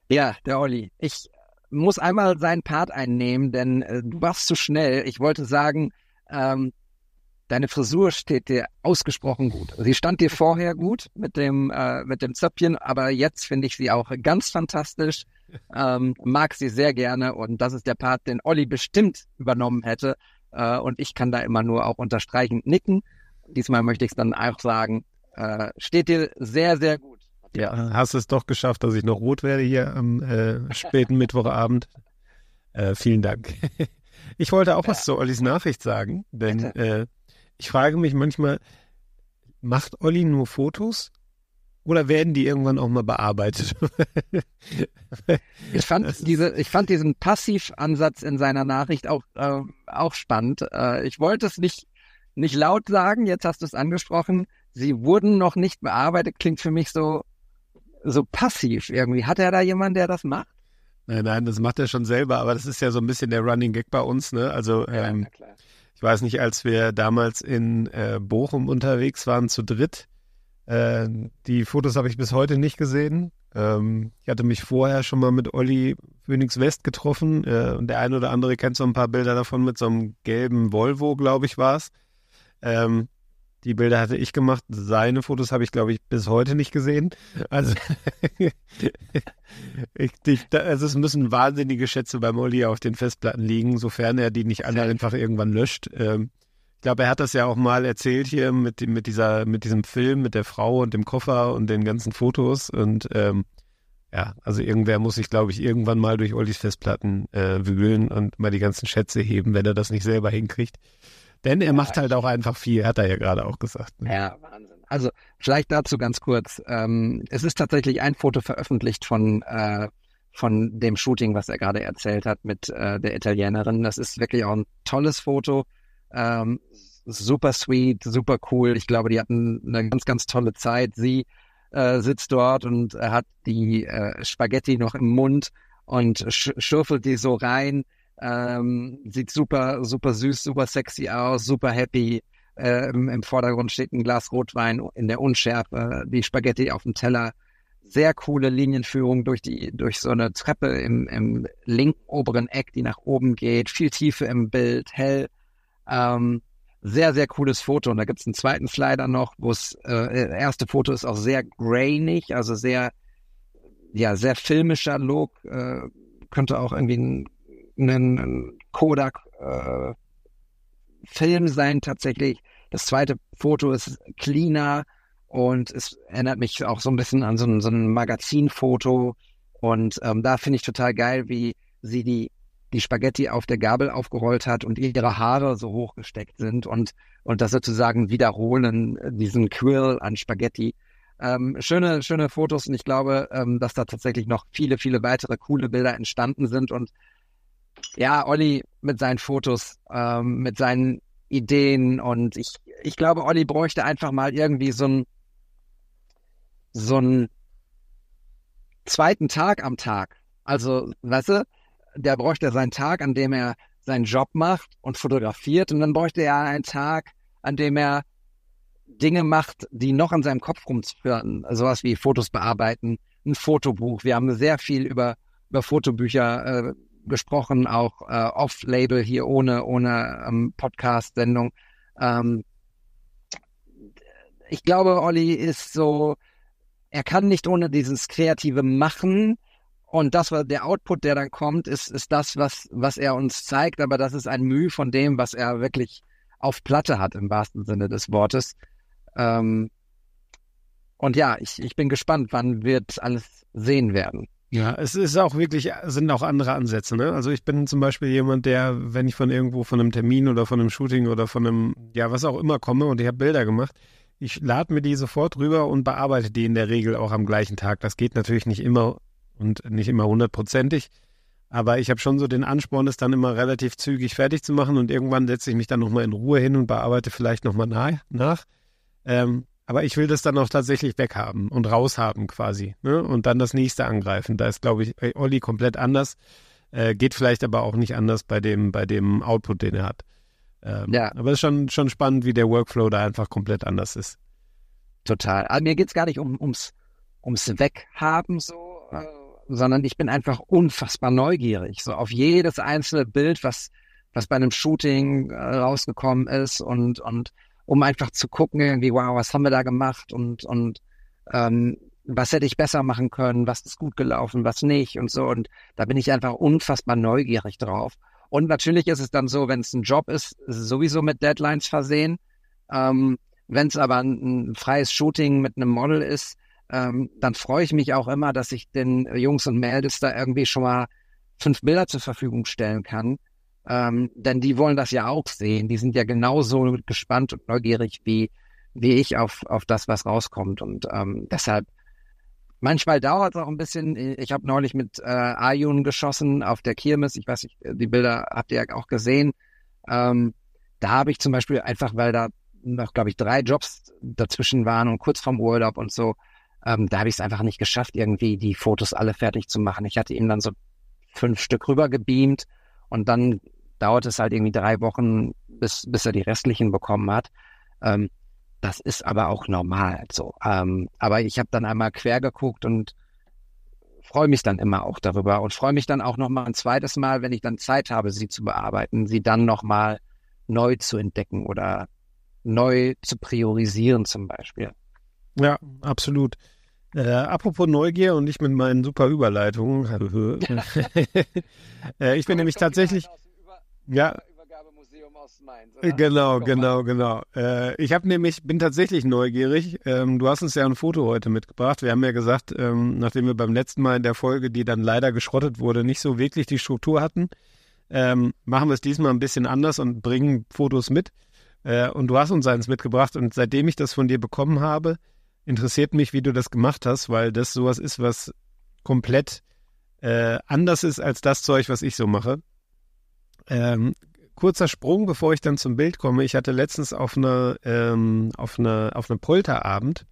Ja, der Olli. Ich muss einmal seinen Part einnehmen, denn äh, du warst zu schnell. Ich wollte sagen, ähm, deine Frisur steht dir ausgesprochen gut. Sie stand dir vorher gut mit dem äh, mit dem Zöpfchen, aber jetzt finde ich sie auch ganz fantastisch. Ähm, mag sie sehr gerne und das ist der Part, den Olli bestimmt übernommen hätte. Äh, und ich kann da immer nur auch unterstreichend nicken. Diesmal möchte ich es dann auch sagen. Äh, steht dir sehr, sehr gut. Ja, hast es doch geschafft, dass ich noch rot werde hier am äh, späten Mittwochabend. Äh, vielen Dank. Ich wollte auch ja. was zu Ollis Nachricht sagen, denn ich frage mich manchmal, macht Olli nur Fotos oder werden die irgendwann auch mal bearbeitet? ich fand diese, ich fand diesen Passivansatz in seiner Nachricht auch äh, auch spannend. Äh, ich wollte es nicht nicht laut sagen. Jetzt hast du es angesprochen. Sie wurden noch nicht bearbeitet. Klingt für mich so so passiv irgendwie. Hat er da jemanden, der das macht? Nein, nein, das macht er schon selber, aber das ist ja so ein bisschen der Running Gag bei uns, ne? Also ja, ähm, ich weiß nicht, als wir damals in äh, Bochum unterwegs waren zu dritt, äh, die Fotos habe ich bis heute nicht gesehen. Ähm, ich hatte mich vorher schon mal mit Olli Phoenix West getroffen äh, und der eine oder andere kennt so ein paar Bilder davon mit so einem gelben Volvo, glaube ich, war es. Ähm, die Bilder hatte ich gemacht. Seine Fotos habe ich, glaube ich, bis heute nicht gesehen. Also, ich, ich, also es müssen wahnsinnige Schätze bei Molly auf den Festplatten liegen, sofern er die nicht alle einfach irgendwann löscht. Ähm, ich glaube, er hat das ja auch mal erzählt hier mit, mit, dieser, mit diesem Film, mit der Frau und dem Koffer und den ganzen Fotos. Und ähm, ja, also irgendwer muss sich, glaube ich, irgendwann mal durch Ollis Festplatten äh, wühlen und mal die ganzen Schätze heben, wenn er das nicht selber hinkriegt. Denn er ja, macht halt auch einfach viel, hat er ja gerade auch gesagt. Ne? Ja, Wahnsinn. Also vielleicht dazu ganz kurz. Ähm, es ist tatsächlich ein Foto veröffentlicht von, äh, von dem Shooting, was er gerade erzählt hat mit äh, der Italienerin. Das ist wirklich auch ein tolles Foto. Ähm, super sweet, super cool. Ich glaube, die hatten eine ganz, ganz tolle Zeit. Sie äh, sitzt dort und hat die äh, Spaghetti noch im Mund und sch schürfelt die so rein ähm, sieht super, super süß, super sexy aus, super happy. Äh, im, Vordergrund steht ein Glas Rotwein in der Unschärfe, die Spaghetti auf dem Teller. Sehr coole Linienführung durch die, durch so eine Treppe im, im linken oberen Eck, die nach oben geht. Viel Tiefe im Bild, hell. Ähm, sehr, sehr cooles Foto. Und da gibt's einen zweiten Slider noch, wo es, äh, erste Foto ist auch sehr grainig, also sehr, ja, sehr filmischer Look, äh, könnte auch irgendwie ein ein Kodak äh, Film sein tatsächlich. Das zweite Foto ist cleaner und es erinnert mich auch so ein bisschen an so ein, so ein Magazinfoto. Und ähm, da finde ich total geil, wie sie die, die Spaghetti auf der Gabel aufgerollt hat und ihre Haare so hochgesteckt sind und, und das sozusagen wiederholen, diesen Quill an Spaghetti. Ähm, schöne, schöne Fotos und ich glaube, ähm, dass da tatsächlich noch viele, viele weitere coole Bilder entstanden sind und ja, Olli mit seinen Fotos, ähm, mit seinen Ideen und ich, ich glaube, Olli bräuchte einfach mal irgendwie so ein so einen zweiten Tag am Tag. Also, weißt du, der bräuchte seinen Tag, an dem er seinen Job macht und fotografiert und dann bräuchte er einen Tag, an dem er Dinge macht, die noch an seinem Kopf rumzuführen. Sowas wie Fotos bearbeiten, ein Fotobuch. Wir haben sehr viel über, über Fotobücher äh, gesprochen, auch äh, off-Label hier ohne, ohne ähm, Podcast-Sendung. Ähm, ich glaube, Olli ist so, er kann nicht ohne dieses kreative Machen und das, was der Output, der dann kommt, ist, ist das, was, was er uns zeigt, aber das ist ein Mühe von dem, was er wirklich auf Platte hat, im wahrsten Sinne des Wortes. Ähm, und ja, ich, ich bin gespannt, wann wir alles sehen werden. Ja, es ist auch wirklich, sind auch andere Ansätze. Ne? Also ich bin zum Beispiel jemand, der, wenn ich von irgendwo von einem Termin oder von einem Shooting oder von einem, ja, was auch immer komme und ich habe Bilder gemacht, ich lade mir die sofort rüber und bearbeite die in der Regel auch am gleichen Tag. Das geht natürlich nicht immer und nicht immer hundertprozentig. Aber ich habe schon so den Ansporn, es dann immer relativ zügig fertig zu machen und irgendwann setze ich mich dann nochmal in Ruhe hin und bearbeite vielleicht nochmal nach. nach. Ähm, aber ich will das dann auch tatsächlich weghaben und raushaben quasi. Ne? Und dann das nächste angreifen. Da ist, glaube ich, bei Olli komplett anders. Äh, geht vielleicht aber auch nicht anders bei dem, bei dem Output, den er hat. Ähm, ja. Aber es ist schon, schon spannend, wie der Workflow da einfach komplett anders ist. Total. Aber mir geht es gar nicht um, ums, ums Weghaben so, äh, sondern ich bin einfach unfassbar neugierig. So auf jedes einzelne Bild, was, was bei einem Shooting äh, rausgekommen ist und, und um einfach zu gucken, irgendwie, wow, was haben wir da gemacht und, und ähm, was hätte ich besser machen können, was ist gut gelaufen, was nicht und so. Und da bin ich einfach unfassbar neugierig drauf. Und natürlich ist es dann so, wenn es ein Job ist, ist es sowieso mit Deadlines versehen. Ähm, wenn es aber ein, ein, freies Shooting mit einem Model ist, ähm, dann freue ich mich auch immer, dass ich den Jungs und Mädels da irgendwie schon mal fünf Bilder zur Verfügung stellen kann. Ähm, denn die wollen das ja auch sehen. Die sind ja genauso gespannt und neugierig wie, wie ich auf, auf das, was rauskommt. Und ähm, deshalb Manchmal dauert es auch ein bisschen. Ich habe neulich mit äh, Ayun geschossen auf der Kirmes. Ich weiß nicht, die Bilder habt ihr ja auch gesehen. Ähm, da habe ich zum Beispiel einfach, weil da noch, glaube ich, drei Jobs dazwischen waren und kurz vorm Urlaub und so, ähm, da habe ich es einfach nicht geschafft, irgendwie die Fotos alle fertig zu machen. Ich hatte ihm dann so fünf Stück rüber gebeamt und dann dauert es halt irgendwie drei Wochen, bis, bis er die restlichen bekommen hat. Ähm, das ist aber auch normal so. Ähm, aber ich habe dann einmal quer geguckt und freue mich dann immer auch darüber und freue mich dann auch noch mal ein zweites Mal, wenn ich dann Zeit habe, sie zu bearbeiten, sie dann noch mal neu zu entdecken oder neu zu priorisieren zum Beispiel. Ja, absolut. Äh, apropos Neugier und ich mit meinen super Überleitungen. äh, ich bin nämlich tatsächlich. Ja, Mainz. Genau, genau, genau. Äh, ich habe nämlich, bin tatsächlich neugierig. Ähm, du hast uns ja ein Foto heute mitgebracht. Wir haben ja gesagt, ähm, nachdem wir beim letzten Mal in der Folge, die dann leider geschrottet wurde, nicht so wirklich die Struktur hatten, ähm, machen wir es diesmal ein bisschen anders und bringen Fotos mit. Äh, und du hast uns eins mitgebracht. Und seitdem ich das von dir bekommen habe, interessiert mich, wie du das gemacht hast, weil das sowas ist, was komplett äh, anders ist als das Zeug, was ich so mache. Ähm, kurzer Sprung, bevor ich dann zum Bild komme. Ich hatte letztens auf einer ähm, auf eine, auf einem Polterabend,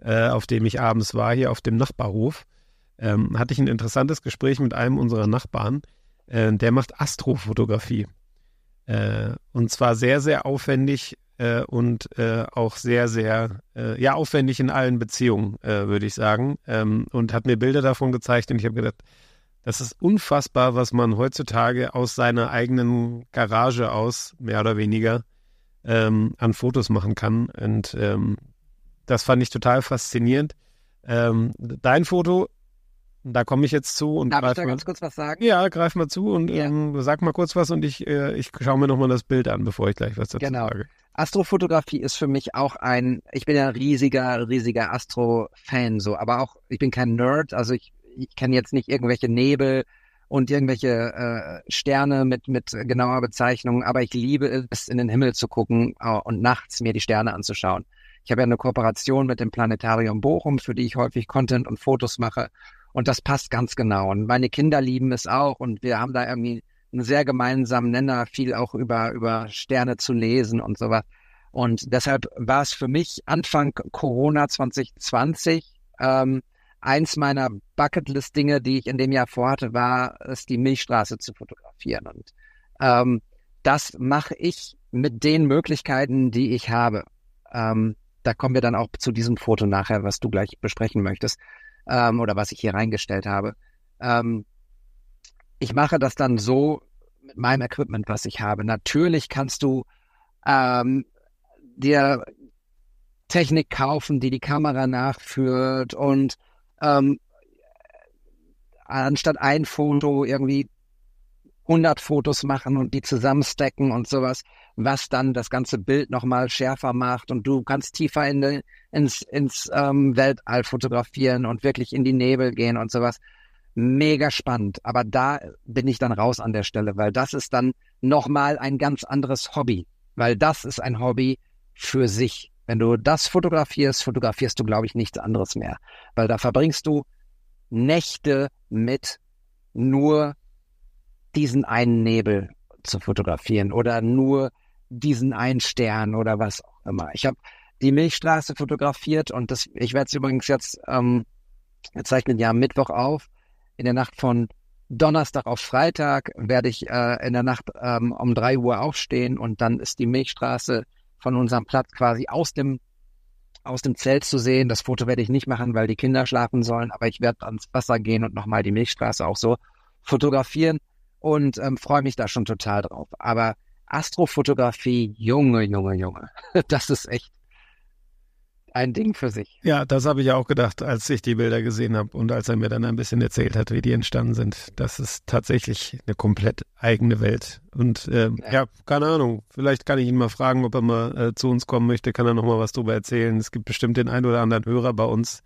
äh, auf dem ich abends war, hier auf dem Nachbarhof, ähm, hatte ich ein interessantes Gespräch mit einem unserer Nachbarn. Äh, der macht Astrofotografie. Äh, und zwar sehr, sehr aufwendig äh, und äh, auch sehr, sehr, äh, ja, aufwendig in allen Beziehungen, würde ich sagen. Ähm, und hat mir Bilder davon gezeigt und ich habe gedacht, das ist unfassbar, was man heutzutage aus seiner eigenen Garage aus, mehr oder weniger, ähm, an Fotos machen kann. Und ähm, das fand ich total faszinierend. Ähm, dein Foto, da komme ich jetzt zu und Darf ich da mal, ganz kurz was sagen? Ja, greif mal zu und ja. ähm, sag mal kurz was und ich, äh, ich schaue mir nochmal das Bild an, bevor ich gleich was dazu genau. sage. Astrofotografie ist für mich auch ein, ich bin ja ein riesiger, riesiger Astro-Fan so, aber auch, ich bin kein Nerd, also ich ich kenne jetzt nicht irgendwelche Nebel und irgendwelche äh, Sterne mit, mit genauer Bezeichnung, aber ich liebe es, in den Himmel zu gucken uh, und nachts mir die Sterne anzuschauen. Ich habe ja eine Kooperation mit dem Planetarium Bochum, für die ich häufig Content und Fotos mache. Und das passt ganz genau. Und meine Kinder lieben es auch. Und wir haben da irgendwie einen sehr gemeinsamen Nenner, viel auch über, über Sterne zu lesen und sowas. Und deshalb war es für mich Anfang Corona 2020 ähm, eins meiner Bucketlist-Dinge, die ich in dem Jahr vorhatte, war es, die Milchstraße zu fotografieren. Und ähm, das mache ich mit den Möglichkeiten, die ich habe. Ähm, da kommen wir dann auch zu diesem Foto nachher, was du gleich besprechen möchtest ähm, oder was ich hier reingestellt habe. Ähm, ich mache das dann so mit meinem Equipment, was ich habe. Natürlich kannst du ähm, dir Technik kaufen, die die Kamera nachführt und ähm, anstatt ein Foto irgendwie 100 Fotos machen und die zusammenstecken und sowas, was dann das ganze Bild nochmal schärfer macht und du kannst tiefer in ins, ins ähm, Weltall fotografieren und wirklich in die Nebel gehen und sowas. Mega spannend. Aber da bin ich dann raus an der Stelle, weil das ist dann nochmal ein ganz anderes Hobby, weil das ist ein Hobby für sich. Wenn du das fotografierst, fotografierst du, glaube ich, nichts anderes mehr, weil da verbringst du Nächte mit nur diesen einen Nebel zu fotografieren oder nur diesen einen Stern oder was auch immer. Ich habe die Milchstraße fotografiert und das, ich werde es übrigens jetzt, ähm, wir zeichnen ja Mittwoch auf. In der Nacht von Donnerstag auf Freitag werde ich äh, in der Nacht ähm, um drei Uhr aufstehen und dann ist die Milchstraße von unserem Platz quasi aus dem aus dem Zelt zu sehen. Das Foto werde ich nicht machen, weil die Kinder schlafen sollen, aber ich werde ans Wasser gehen und nochmal die Milchstraße auch so fotografieren und ähm, freue mich da schon total drauf. Aber Astrofotografie, Junge, Junge, Junge, das ist echt ein Ding für sich. Ja, das habe ich auch gedacht, als ich die Bilder gesehen habe und als er mir dann ein bisschen erzählt hat, wie die entstanden sind. Das ist tatsächlich eine komplett eigene Welt. Und äh, ja. ja. keine Ahnung, vielleicht kann ich ihn mal fragen, ob er mal äh, zu uns kommen möchte, kann er noch mal was drüber erzählen. Es gibt bestimmt den einen oder anderen Hörer bei uns,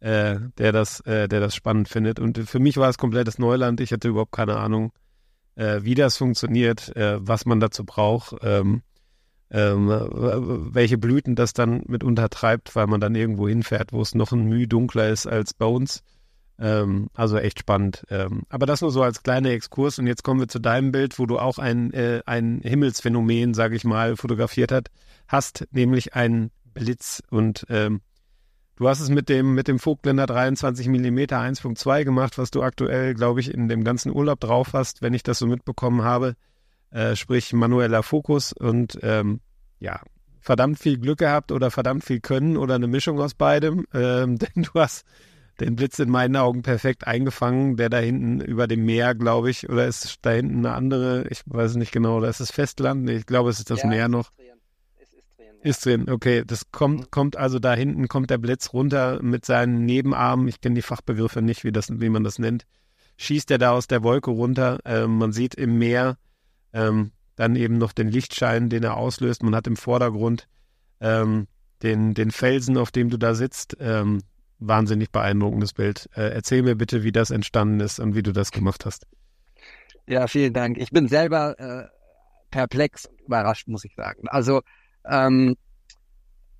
äh, der das, äh, der das spannend findet. Und für mich war es komplettes Neuland. Ich hatte überhaupt keine Ahnung, äh, wie das funktioniert, äh, was man dazu braucht. Ähm, ähm, welche Blüten das dann mit untertreibt, weil man dann irgendwo hinfährt, wo es noch ein Mühe dunkler ist als bei uns. Ähm, also echt spannend. Ähm, aber das nur so als kleiner Exkurs. Und jetzt kommen wir zu deinem Bild, wo du auch ein, äh, ein Himmelsphänomen, sage ich mal, fotografiert hat, hast, nämlich einen Blitz. Und ähm, du hast es mit dem, mit dem Vogtländer 23 mm 1.2 gemacht, was du aktuell, glaube ich, in dem ganzen Urlaub drauf hast, wenn ich das so mitbekommen habe äh, sprich manueller Fokus und ähm, ja, verdammt viel Glück gehabt oder verdammt viel Können oder eine Mischung aus beidem, ähm, denn du hast den Blitz in meinen Augen perfekt eingefangen, der da hinten über dem Meer, glaube ich, oder ist da hinten eine andere, ich weiß nicht genau, oder ist es Festland? Ich glaube, es ist das ja, Meer noch. Ist drin, okay. Das kommt, mhm. kommt also da hinten, kommt der Blitz runter mit seinen Nebenarmen. Ich kenne die Fachbegriffe nicht, wie, das, wie man das nennt. Schießt er da aus der Wolke runter. Äh, man sieht im Meer ähm, dann eben noch den Lichtschein, den er auslöst. Man hat im Vordergrund ähm, den, den Felsen, auf dem du da sitzt. Ähm, wahnsinnig beeindruckendes Bild. Äh, erzähl mir bitte, wie das entstanden ist und wie du das gemacht hast. Ja, vielen Dank. Ich bin selber äh, perplex und überrascht, muss ich sagen. Also ähm,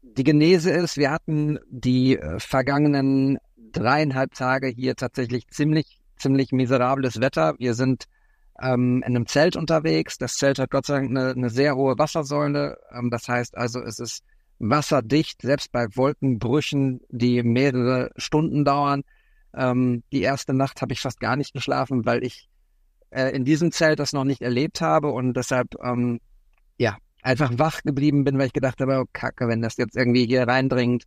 die Genese ist, wir hatten die äh, vergangenen dreieinhalb Tage hier tatsächlich ziemlich, ziemlich miserables Wetter. Wir sind ähm, in einem Zelt unterwegs. Das Zelt hat Gott sei Dank eine, eine sehr hohe Wassersäule. Ähm, das heißt also, es ist wasserdicht, selbst bei Wolkenbrüchen, die mehrere Stunden dauern. Ähm, die erste Nacht habe ich fast gar nicht geschlafen, weil ich äh, in diesem Zelt das noch nicht erlebt habe und deshalb ähm, ja einfach wach geblieben bin, weil ich gedacht habe, oh Kacke, wenn das jetzt irgendwie hier reindringt,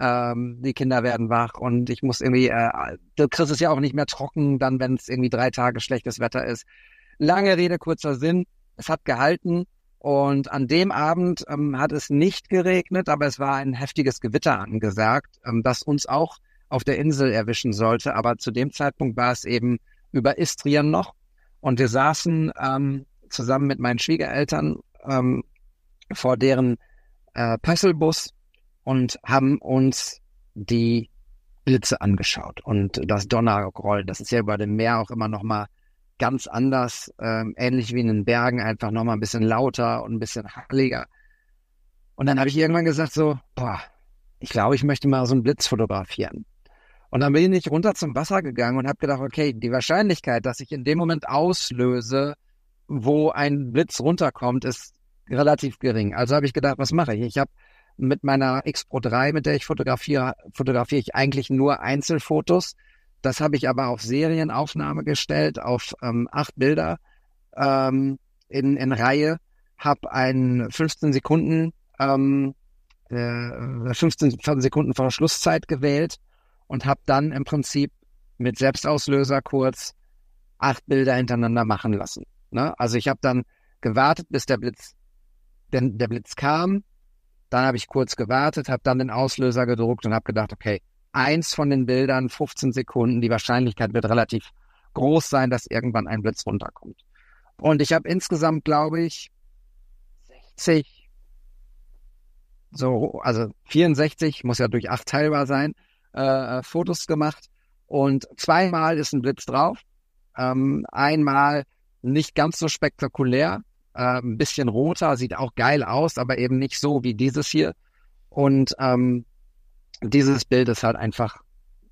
ähm, die Kinder werden wach und ich muss irgendwie, äh, du kriegst es ja auch nicht mehr trocken, dann wenn es irgendwie drei Tage schlechtes Wetter ist. Lange Rede, kurzer Sinn. Es hat gehalten und an dem Abend ähm, hat es nicht geregnet, aber es war ein heftiges Gewitter angesagt, ähm, das uns auch auf der Insel erwischen sollte. Aber zu dem Zeitpunkt war es eben über Istrien noch. Und wir saßen ähm, zusammen mit meinen Schwiegereltern ähm, vor deren äh, Pösselbus und haben uns die Blitze angeschaut und das Donnerrollen. Das ist ja über dem Meer auch immer noch mal ganz anders, ähm, ähnlich wie in den Bergen, einfach nochmal ein bisschen lauter und ein bisschen hackeliger. Und dann habe ich irgendwann gesagt so, boah, ich glaube, ich möchte mal so einen Blitz fotografieren. Und dann bin ich runter zum Wasser gegangen und habe gedacht, okay, die Wahrscheinlichkeit, dass ich in dem Moment auslöse, wo ein Blitz runterkommt, ist relativ gering. Also habe ich gedacht, was mache ich? Ich habe mit meiner X Pro 3, mit der ich fotografiere, fotografiere ich eigentlich nur Einzelfotos. Das habe ich aber auf Serienaufnahme gestellt, auf ähm, acht Bilder ähm, in, in Reihe, habe einen 15 Sekunden ähm, äh, 15 Sekunden Verschlusszeit gewählt und habe dann im Prinzip mit Selbstauslöser kurz acht Bilder hintereinander machen lassen. Ne? Also ich habe dann gewartet, bis der Blitz, denn der Blitz kam. Dann habe ich kurz gewartet, habe dann den Auslöser gedruckt und habe gedacht, okay, eins von den Bildern, 15 Sekunden, die Wahrscheinlichkeit wird relativ groß sein, dass irgendwann ein Blitz runterkommt. Und ich habe insgesamt, glaube ich, 60, so, also 64, muss ja durch acht teilbar sein, äh, Fotos gemacht. Und zweimal ist ein Blitz drauf. Ähm, einmal nicht ganz so spektakulär, äh, ein bisschen roter, sieht auch geil aus, aber eben nicht so wie dieses hier. Und ähm, dieses Bild ist halt einfach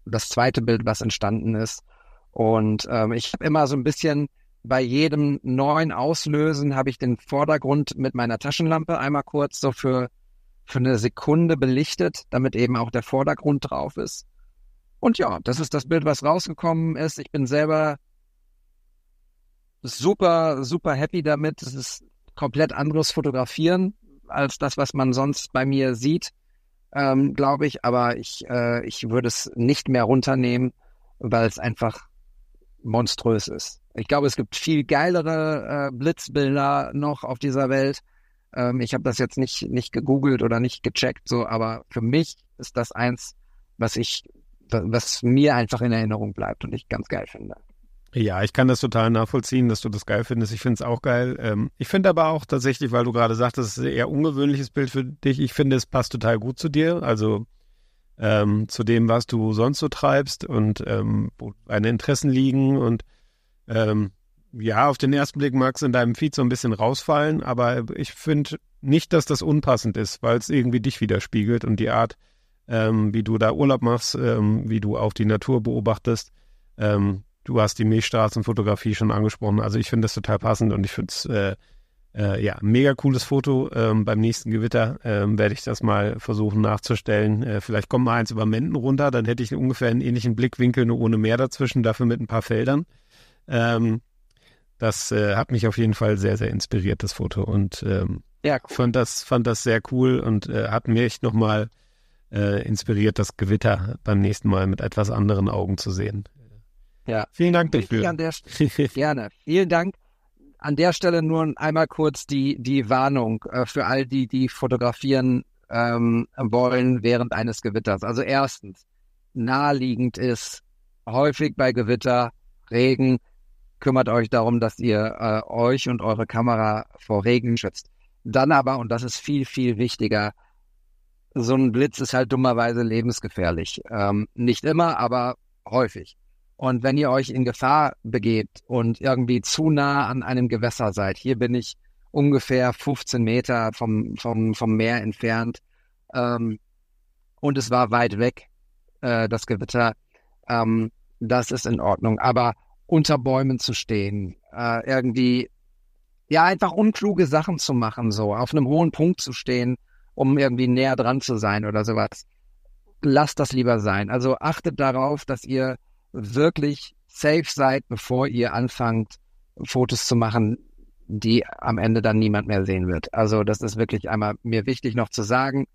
das zweite Bild, was entstanden ist. Und ähm, ich habe immer so ein bisschen bei jedem neuen Auslösen habe ich den Vordergrund mit meiner Taschenlampe einmal kurz so für für eine Sekunde belichtet, damit eben auch der Vordergrund drauf ist. Und ja, das ist das Bild, was rausgekommen ist. Ich bin selber super, super happy damit. Es ist komplett anderes Fotografieren als das, was man sonst bei mir sieht, ähm, glaube ich. Aber ich, äh, ich würde es nicht mehr runternehmen, weil es einfach monströs ist. Ich glaube, es gibt viel geilere äh, Blitzbilder noch auf dieser Welt. Ähm, ich habe das jetzt nicht, nicht gegoogelt oder nicht gecheckt, so, aber für mich ist das eins, was ich, was mir einfach in Erinnerung bleibt und ich ganz geil finde. Ja, ich kann das total nachvollziehen, dass du das geil findest. Ich finde es auch geil. Ähm, ich finde aber auch tatsächlich, weil du gerade sagtest, es ist ein eher ungewöhnliches Bild für dich. Ich finde, es passt total gut zu dir. Also ähm, zu dem, was du sonst so treibst und ähm, wo deine Interessen liegen. Und ähm, ja, auf den ersten Blick mag es in deinem Feed so ein bisschen rausfallen, aber ich finde nicht, dass das unpassend ist, weil es irgendwie dich widerspiegelt und die Art, ähm, wie du da Urlaub machst, wie du auch die Natur beobachtest. Ähm, du hast die Milchstraßenfotografie schon angesprochen. Also ich finde das total passend und ich finde es äh, äh, ja mega cooles Foto. Ähm, beim nächsten Gewitter ähm, werde ich das mal versuchen nachzustellen. Äh, vielleicht kommt mal eins über Menden runter, dann hätte ich ungefähr einen ähnlichen Blickwinkel, nur ohne Meer dazwischen, dafür mit ein paar Feldern. Ähm, das äh, hat mich auf jeden Fall sehr, sehr inspiriert, das Foto. Und ähm, ja, cool. fand, das, fand das sehr cool und äh, hat mir echt nochmal äh, inspiriert, das Gewitter beim nächsten Mal mit etwas anderen Augen zu sehen. Ja. Vielen Dank dafür. Gerne. Vielen Dank. An der Stelle nur einmal kurz die, die Warnung äh, für all die, die fotografieren ähm, wollen während eines Gewitters. Also erstens, naheliegend ist häufig bei Gewitter, Regen, kümmert euch darum, dass ihr äh, euch und eure Kamera vor Regen schützt. Dann aber, und das ist viel, viel wichtiger, so ein Blitz ist halt dummerweise lebensgefährlich. Ähm, nicht immer, aber häufig. Und wenn ihr euch in Gefahr begebt und irgendwie zu nah an einem Gewässer seid, hier bin ich ungefähr 15 Meter vom, vom, vom Meer entfernt ähm, und es war weit weg, äh, das Gewitter, ähm, das ist in Ordnung. Aber unter Bäumen zu stehen, äh, irgendwie, ja, einfach unkluge Sachen zu machen, so, auf einem hohen Punkt zu stehen, um irgendwie näher dran zu sein oder sowas. Lasst das lieber sein. Also achtet darauf, dass ihr wirklich safe seid, bevor ihr anfangt, Fotos zu machen, die am Ende dann niemand mehr sehen wird. Also das ist wirklich einmal mir wichtig noch zu sagen.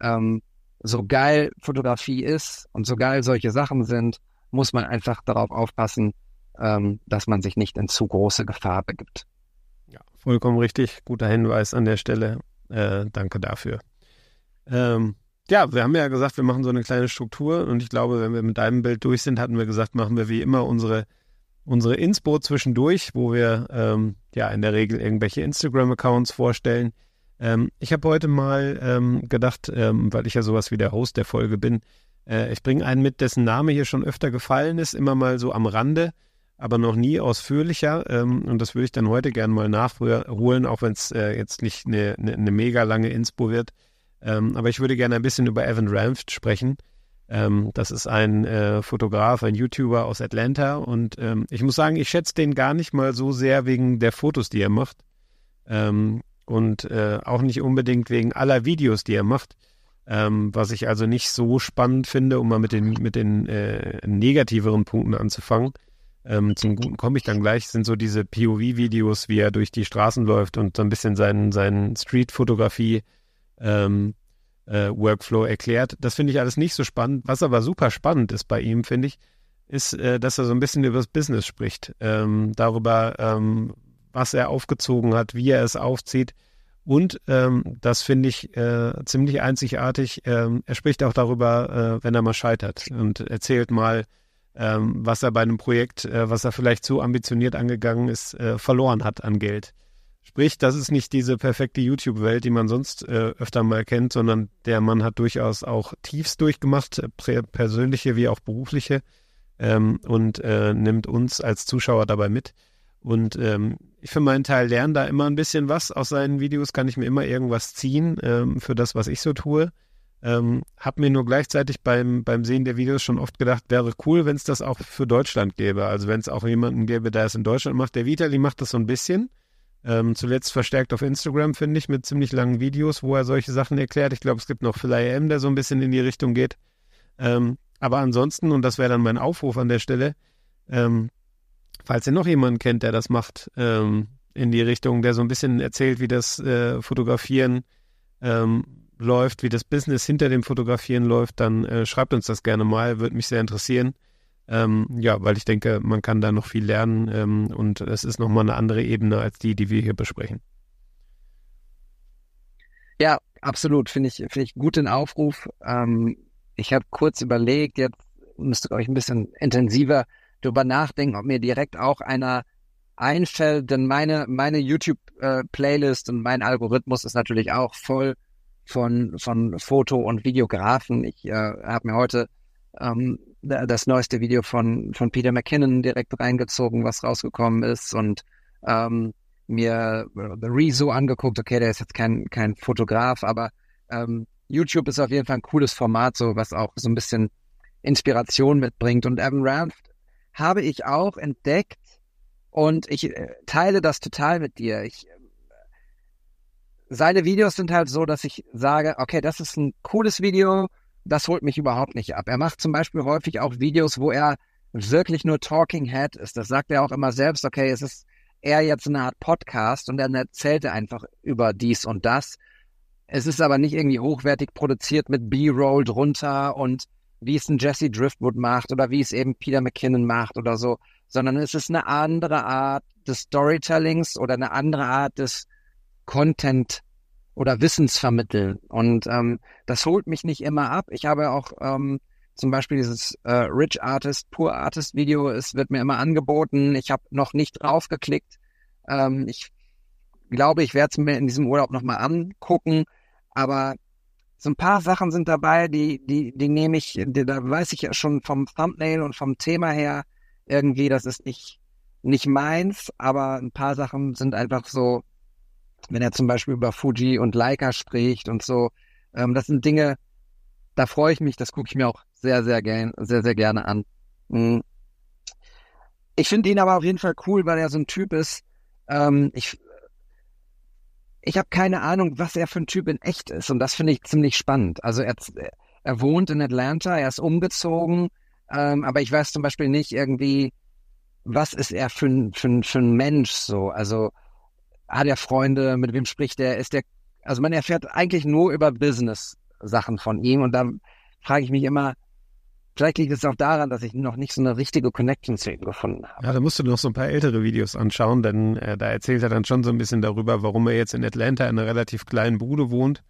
Ähm, so geil Fotografie ist und so geil solche Sachen sind, muss man einfach darauf aufpassen, ähm, dass man sich nicht in zu große Gefahr begibt. Ja, vollkommen richtig. Guter Hinweis an der Stelle. Äh, danke dafür. Ähm, ja, wir haben ja gesagt, wir machen so eine kleine Struktur und ich glaube, wenn wir mit deinem Bild durch sind, hatten wir gesagt, machen wir wie immer unsere, unsere Inspo zwischendurch, wo wir ähm, ja in der Regel irgendwelche Instagram-Accounts vorstellen. Ähm, ich habe heute mal ähm, gedacht, ähm, weil ich ja sowas wie der Host der Folge bin, äh, ich bringe einen mit, dessen Name hier schon öfter gefallen ist, immer mal so am Rande aber noch nie ausführlicher. Ähm, und das würde ich dann heute gerne mal nachholen, auch wenn es äh, jetzt nicht eine, eine, eine, mega lange Inspo wird. Ähm, aber ich würde gerne ein bisschen über Evan Ramft sprechen. Ähm, das ist ein äh, Fotograf, ein YouTuber aus Atlanta und ähm, ich muss sagen, ich schätze den gar nicht mal so sehr wegen der Fotos, die er macht ähm, und äh, auch nicht unbedingt wegen aller Videos, die er macht. Ähm, was ich also nicht so spannend finde, um mal mit den, mit den äh, negativeren Punkten anzufangen. Ähm, zum Guten komme ich dann gleich, sind so diese POV-Videos, wie er durch die Straßen läuft und so ein bisschen seinen, seinen Street-Fotografie ähm, äh, Workflow erklärt. Das finde ich alles nicht so spannend. Was aber super spannend ist bei ihm, finde ich, ist, äh, dass er so ein bisschen über das Business spricht. Ähm, darüber, ähm, was er aufgezogen hat, wie er es aufzieht. Und ähm, das finde ich äh, ziemlich einzigartig. Ähm, er spricht auch darüber, äh, wenn er mal scheitert und erzählt mal, ähm, was er bei einem Projekt, äh, was er vielleicht zu ambitioniert angegangen ist, äh, verloren hat an Geld. Sprich, das ist nicht diese perfekte YouTube-Welt, die man sonst äh, öfter mal kennt, sondern der Mann hat durchaus auch Tiefs durchgemacht, äh, persönliche wie auch berufliche, ähm, und äh, nimmt uns als Zuschauer dabei mit. Und ähm, ich für meinen Teil lerne da immer ein bisschen was aus seinen Videos, kann ich mir immer irgendwas ziehen ähm, für das, was ich so tue. Ähm, hab mir nur gleichzeitig beim, beim Sehen der Videos schon oft gedacht, wäre cool, wenn es das auch für Deutschland gäbe. Also wenn es auch jemanden gäbe, der es in Deutschland macht. Der Vitali macht das so ein bisschen. Ähm, zuletzt verstärkt auf Instagram, finde ich, mit ziemlich langen Videos, wo er solche Sachen erklärt. Ich glaube, es gibt noch Phil M, der so ein bisschen in die Richtung geht. Ähm, aber ansonsten, und das wäre dann mein Aufruf an der Stelle, ähm, falls ihr noch jemanden kennt, der das macht, ähm, in die Richtung, der so ein bisschen erzählt, wie das äh, Fotografieren ähm, läuft, wie das Business hinter dem Fotografieren läuft, dann äh, schreibt uns das gerne mal, würde mich sehr interessieren. Ähm, ja, weil ich denke, man kann da noch viel lernen ähm, und es ist nochmal eine andere Ebene als die, die wir hier besprechen. Ja, absolut. Finde ich, finde ich gut den Aufruf. Ähm, ich habe kurz überlegt, jetzt müsste, glaube ich, ein bisschen intensiver drüber nachdenken, ob mir direkt auch einer einfällt, denn meine, meine YouTube-Playlist äh, und mein Algorithmus ist natürlich auch voll von, von Foto- und Videografen. Ich äh, habe mir heute ähm, das neueste Video von, von Peter McKinnon direkt reingezogen, was rausgekommen ist und ähm, mir äh, Rezo angeguckt. Okay, der ist jetzt kein, kein Fotograf, aber ähm, YouTube ist auf jeden Fall ein cooles Format, so was auch so ein bisschen Inspiration mitbringt. Und Evan Raft habe ich auch entdeckt und ich äh, teile das total mit dir. Ich, seine Videos sind halt so, dass ich sage, okay, das ist ein cooles Video, das holt mich überhaupt nicht ab. Er macht zum Beispiel häufig auch Videos, wo er wirklich nur Talking Head ist. Das sagt er auch immer selbst, okay, es ist eher jetzt eine Art Podcast und dann erzählt er einfach über dies und das. Es ist aber nicht irgendwie hochwertig produziert mit B-Roll drunter und wie es ein Jesse Driftwood macht oder wie es eben Peter McKinnon macht oder so, sondern es ist eine andere Art des Storytellings oder eine andere Art des Content oder Wissensvermitteln. Und ähm, das holt mich nicht immer ab. Ich habe auch ähm, zum Beispiel dieses äh, Rich Artist, Poor Artist Video, es wird mir immer angeboten. Ich habe noch nicht draufgeklickt. Ähm, ich glaube, ich werde es mir in diesem Urlaub nochmal angucken. Aber so ein paar Sachen sind dabei, die, die, die nehme ich, die, da weiß ich ja schon vom Thumbnail und vom Thema her irgendwie, das ist nicht, nicht meins, aber ein paar Sachen sind einfach so, wenn er zum Beispiel über Fuji und Leica spricht und so. Ähm, das sind Dinge, da freue ich mich, das gucke ich mir auch sehr, sehr gern, sehr, sehr gerne an. Mhm. Ich finde ihn aber auf jeden Fall cool, weil er so ein Typ ist. Ähm, ich ich habe keine Ahnung, was er für ein Typ in echt ist. Und das finde ich ziemlich spannend. Also er, er wohnt in Atlanta, er ist umgezogen, ähm, aber ich weiß zum Beispiel nicht irgendwie, was ist er für für, für ein Mensch so. Also hat er Freunde, mit wem spricht er, ist der, also man erfährt eigentlich nur über Business-Sachen von ihm und da frage ich mich immer, vielleicht liegt es auch daran, dass ich noch nicht so eine richtige Connection zu ihm gefunden habe. Ja, da musst du noch so ein paar ältere Videos anschauen, denn äh, da erzählt er dann schon so ein bisschen darüber, warum er jetzt in Atlanta in einer relativ kleinen Bude wohnt,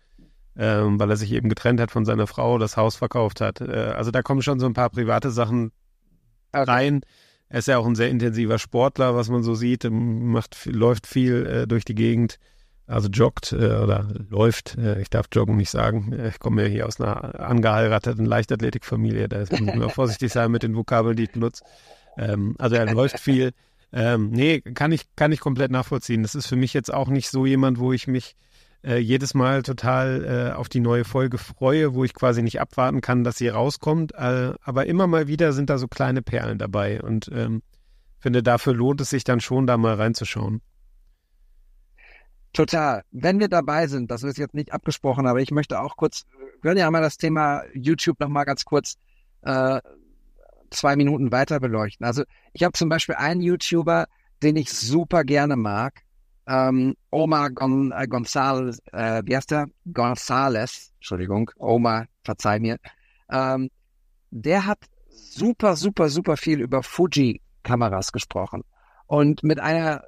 ähm, weil er sich eben getrennt hat von seiner Frau, das Haus verkauft hat. Äh, also da kommen schon so ein paar private Sachen okay. rein. Er ist ja auch ein sehr intensiver Sportler, was man so sieht, macht, läuft viel äh, durch die Gegend, also joggt äh, oder läuft. Äh, ich darf joggen nicht sagen. Äh, ich komme ja hier aus einer angeheirateten Leichtathletikfamilie, da muss man vorsichtig sein mit den Vokabeln, die ich benutze. Ähm, also er läuft viel. Ähm, nee, kann ich, kann ich komplett nachvollziehen. Das ist für mich jetzt auch nicht so jemand, wo ich mich äh, jedes Mal total äh, auf die neue Folge freue, wo ich quasi nicht abwarten kann, dass sie rauskommt. Äh, aber immer mal wieder sind da so kleine Perlen dabei und ähm, finde, dafür lohnt es sich dann schon, da mal reinzuschauen. Total. Wenn wir dabei sind, das ist jetzt nicht abgesprochen, aber ich möchte auch kurz, wir können ja mal das Thema YouTube noch mal ganz kurz äh, zwei Minuten weiter beleuchten. Also ich habe zum Beispiel einen YouTuber, den ich super gerne mag, ähm, Omar Gon äh, González, äh, wie heißt der? González, Entschuldigung, Omar, verzeih mir. Ähm, der hat super, super, super viel über Fuji-Kameras gesprochen und mit einer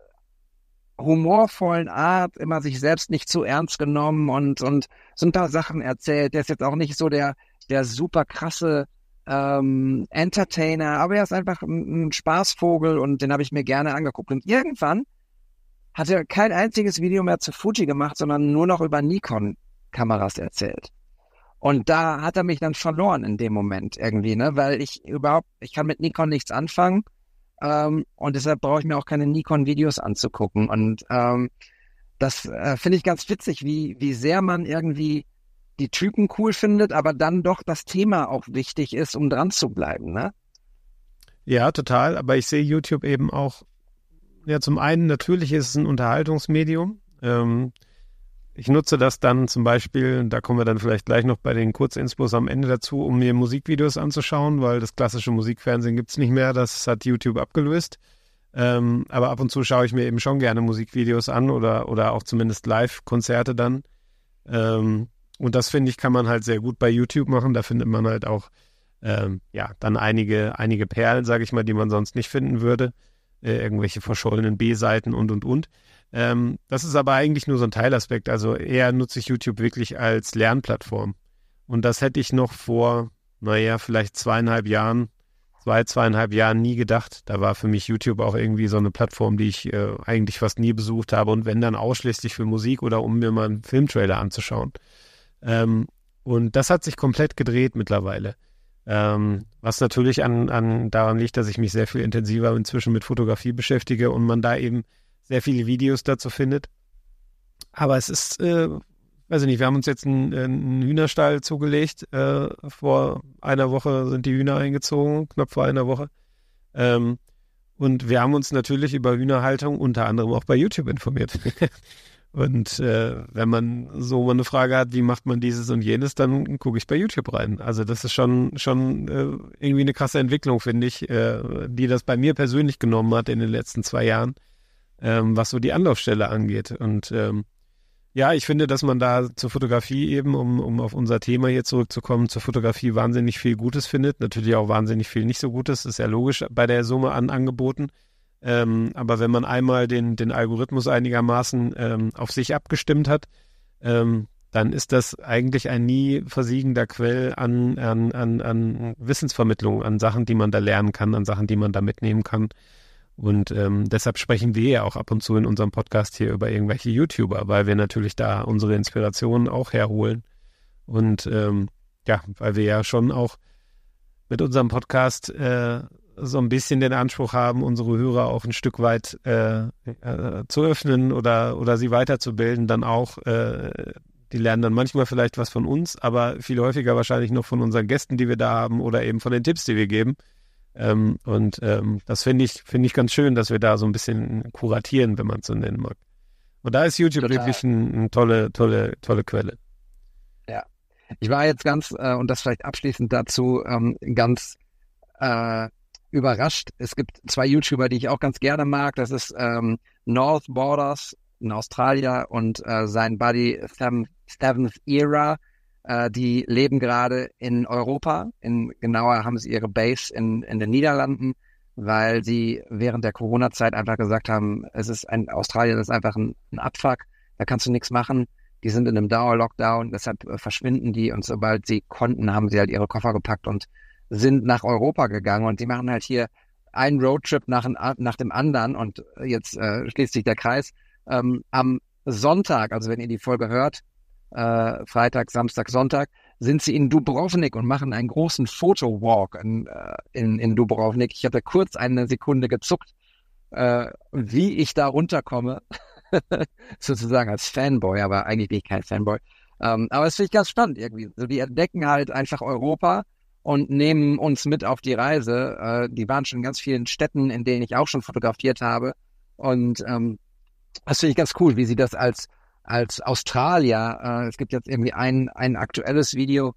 humorvollen Art, immer sich selbst nicht zu ernst genommen und, und so ein paar Sachen erzählt. Der ist jetzt auch nicht so der, der super krasse ähm, Entertainer, aber er ist einfach ein, ein Spaßvogel und den habe ich mir gerne angeguckt. Und irgendwann hat er kein einziges Video mehr zu Fuji gemacht, sondern nur noch über Nikon-Kameras erzählt. Und da hat er mich dann verloren in dem Moment irgendwie, ne? Weil ich überhaupt, ich kann mit Nikon nichts anfangen ähm, und deshalb brauche ich mir auch keine Nikon-Videos anzugucken. Und ähm, das äh, finde ich ganz witzig, wie, wie sehr man irgendwie die Typen cool findet, aber dann doch das Thema auch wichtig ist, um dran zu bleiben, ne? Ja, total. Aber ich sehe YouTube eben auch, ja, zum einen natürlich ist es ein Unterhaltungsmedium. Ähm, ich nutze das dann zum Beispiel, da kommen wir dann vielleicht gleich noch bei den Kurzinspos am Ende dazu, um mir Musikvideos anzuschauen, weil das klassische Musikfernsehen gibt es nicht mehr, das hat YouTube abgelöst. Ähm, aber ab und zu schaue ich mir eben schon gerne Musikvideos an oder, oder auch zumindest Live-Konzerte dann. Ähm, und das finde ich, kann man halt sehr gut bei YouTube machen. Da findet man halt auch ähm, ja dann einige, einige Perlen, sage ich mal, die man sonst nicht finden würde. Äh, irgendwelche verschollenen B-Seiten und und und. Ähm, das ist aber eigentlich nur so ein Teilaspekt. Also eher nutze ich YouTube wirklich als Lernplattform. Und das hätte ich noch vor, naja, vielleicht zweieinhalb Jahren, zwei, zweieinhalb Jahren nie gedacht. Da war für mich YouTube auch irgendwie so eine Plattform, die ich äh, eigentlich fast nie besucht habe und wenn dann ausschließlich für Musik oder um mir mal einen Filmtrailer anzuschauen. Ähm, und das hat sich komplett gedreht mittlerweile. Ähm, was natürlich an, an daran liegt, dass ich mich sehr viel intensiver inzwischen mit Fotografie beschäftige und man da eben sehr viele Videos dazu findet. Aber es ist, äh, weiß ich nicht, wir haben uns jetzt einen, einen Hühnerstall zugelegt. Äh, vor einer Woche sind die Hühner eingezogen, knapp vor einer Woche. Ähm, und wir haben uns natürlich über Hühnerhaltung unter anderem auch bei YouTube informiert. und äh, wenn man so mal eine Frage hat, wie macht man dieses und jenes, dann gucke ich bei YouTube rein. Also das ist schon, schon äh, irgendwie eine krasse Entwicklung, finde ich, äh, die das bei mir persönlich genommen hat in den letzten zwei Jahren ähm, was so die Anlaufstelle angeht. Und ähm, ja, ich finde, dass man da zur Fotografie eben, um, um auf unser Thema hier zurückzukommen, zur Fotografie wahnsinnig viel Gutes findet. Natürlich auch wahnsinnig viel nicht so Gutes, ist ja logisch bei der Summe an Angeboten. Ähm, aber wenn man einmal den, den Algorithmus einigermaßen ähm, auf sich abgestimmt hat, ähm, dann ist das eigentlich ein nie versiegender Quell an, an, an, an Wissensvermittlung, an Sachen, die man da lernen kann, an Sachen, die man da mitnehmen kann. Und ähm, deshalb sprechen wir ja auch ab und zu in unserem Podcast hier über irgendwelche YouTuber, weil wir natürlich da unsere Inspirationen auch herholen. Und ähm, ja, weil wir ja schon auch mit unserem Podcast äh, so ein bisschen den Anspruch haben, unsere Hörer auch ein Stück weit äh, äh, zu öffnen oder, oder sie weiterzubilden, dann auch, äh, die lernen dann manchmal vielleicht was von uns, aber viel häufiger wahrscheinlich noch von unseren Gästen, die wir da haben oder eben von den Tipps, die wir geben. Ähm, und ähm, das finde ich, finde ich ganz schön, dass wir da so ein bisschen kuratieren, wenn man es so nennen mag. Und da ist YouTube Total. wirklich eine ein tolle, tolle, tolle Quelle. Ja. Ich war jetzt ganz, äh, und das vielleicht abschließend dazu, ähm, ganz äh, überrascht. Es gibt zwei YouTuber, die ich auch ganz gerne mag. Das ist ähm, North Borders in Australien und äh, sein Buddy Seventh Era. Äh, die leben gerade in Europa. In, genauer haben sie ihre Base in, in den Niederlanden, weil sie während der Corona-Zeit einfach gesagt haben, es ist ein, Australien ist einfach ein, ein Abfuck, da kannst du nichts machen. Die sind in einem Dauer-Lockdown, deshalb äh, verschwinden die und sobald sie konnten, haben sie halt ihre Koffer gepackt und sind nach Europa gegangen und die machen halt hier einen Roadtrip nach, nach dem anderen und jetzt äh, schließt sich der Kreis. Ähm, am Sonntag, also wenn ihr die Folge hört, äh, Freitag, Samstag, Sonntag, sind sie in Dubrovnik und machen einen großen Fotowalk in, äh, in, in Dubrovnik. Ich hatte kurz eine Sekunde gezuckt, äh, wie ich da runterkomme. sozusagen als Fanboy, aber eigentlich bin ich kein Fanboy. Ähm, aber es finde ich ganz spannend irgendwie. So, die entdecken halt einfach Europa und nehmen uns mit auf die Reise. Äh, die waren schon in ganz vielen Städten, in denen ich auch schon fotografiert habe. Und ähm, das finde ich ganz cool, wie sie das als als Australier, äh, es gibt jetzt irgendwie ein, ein aktuelles Video,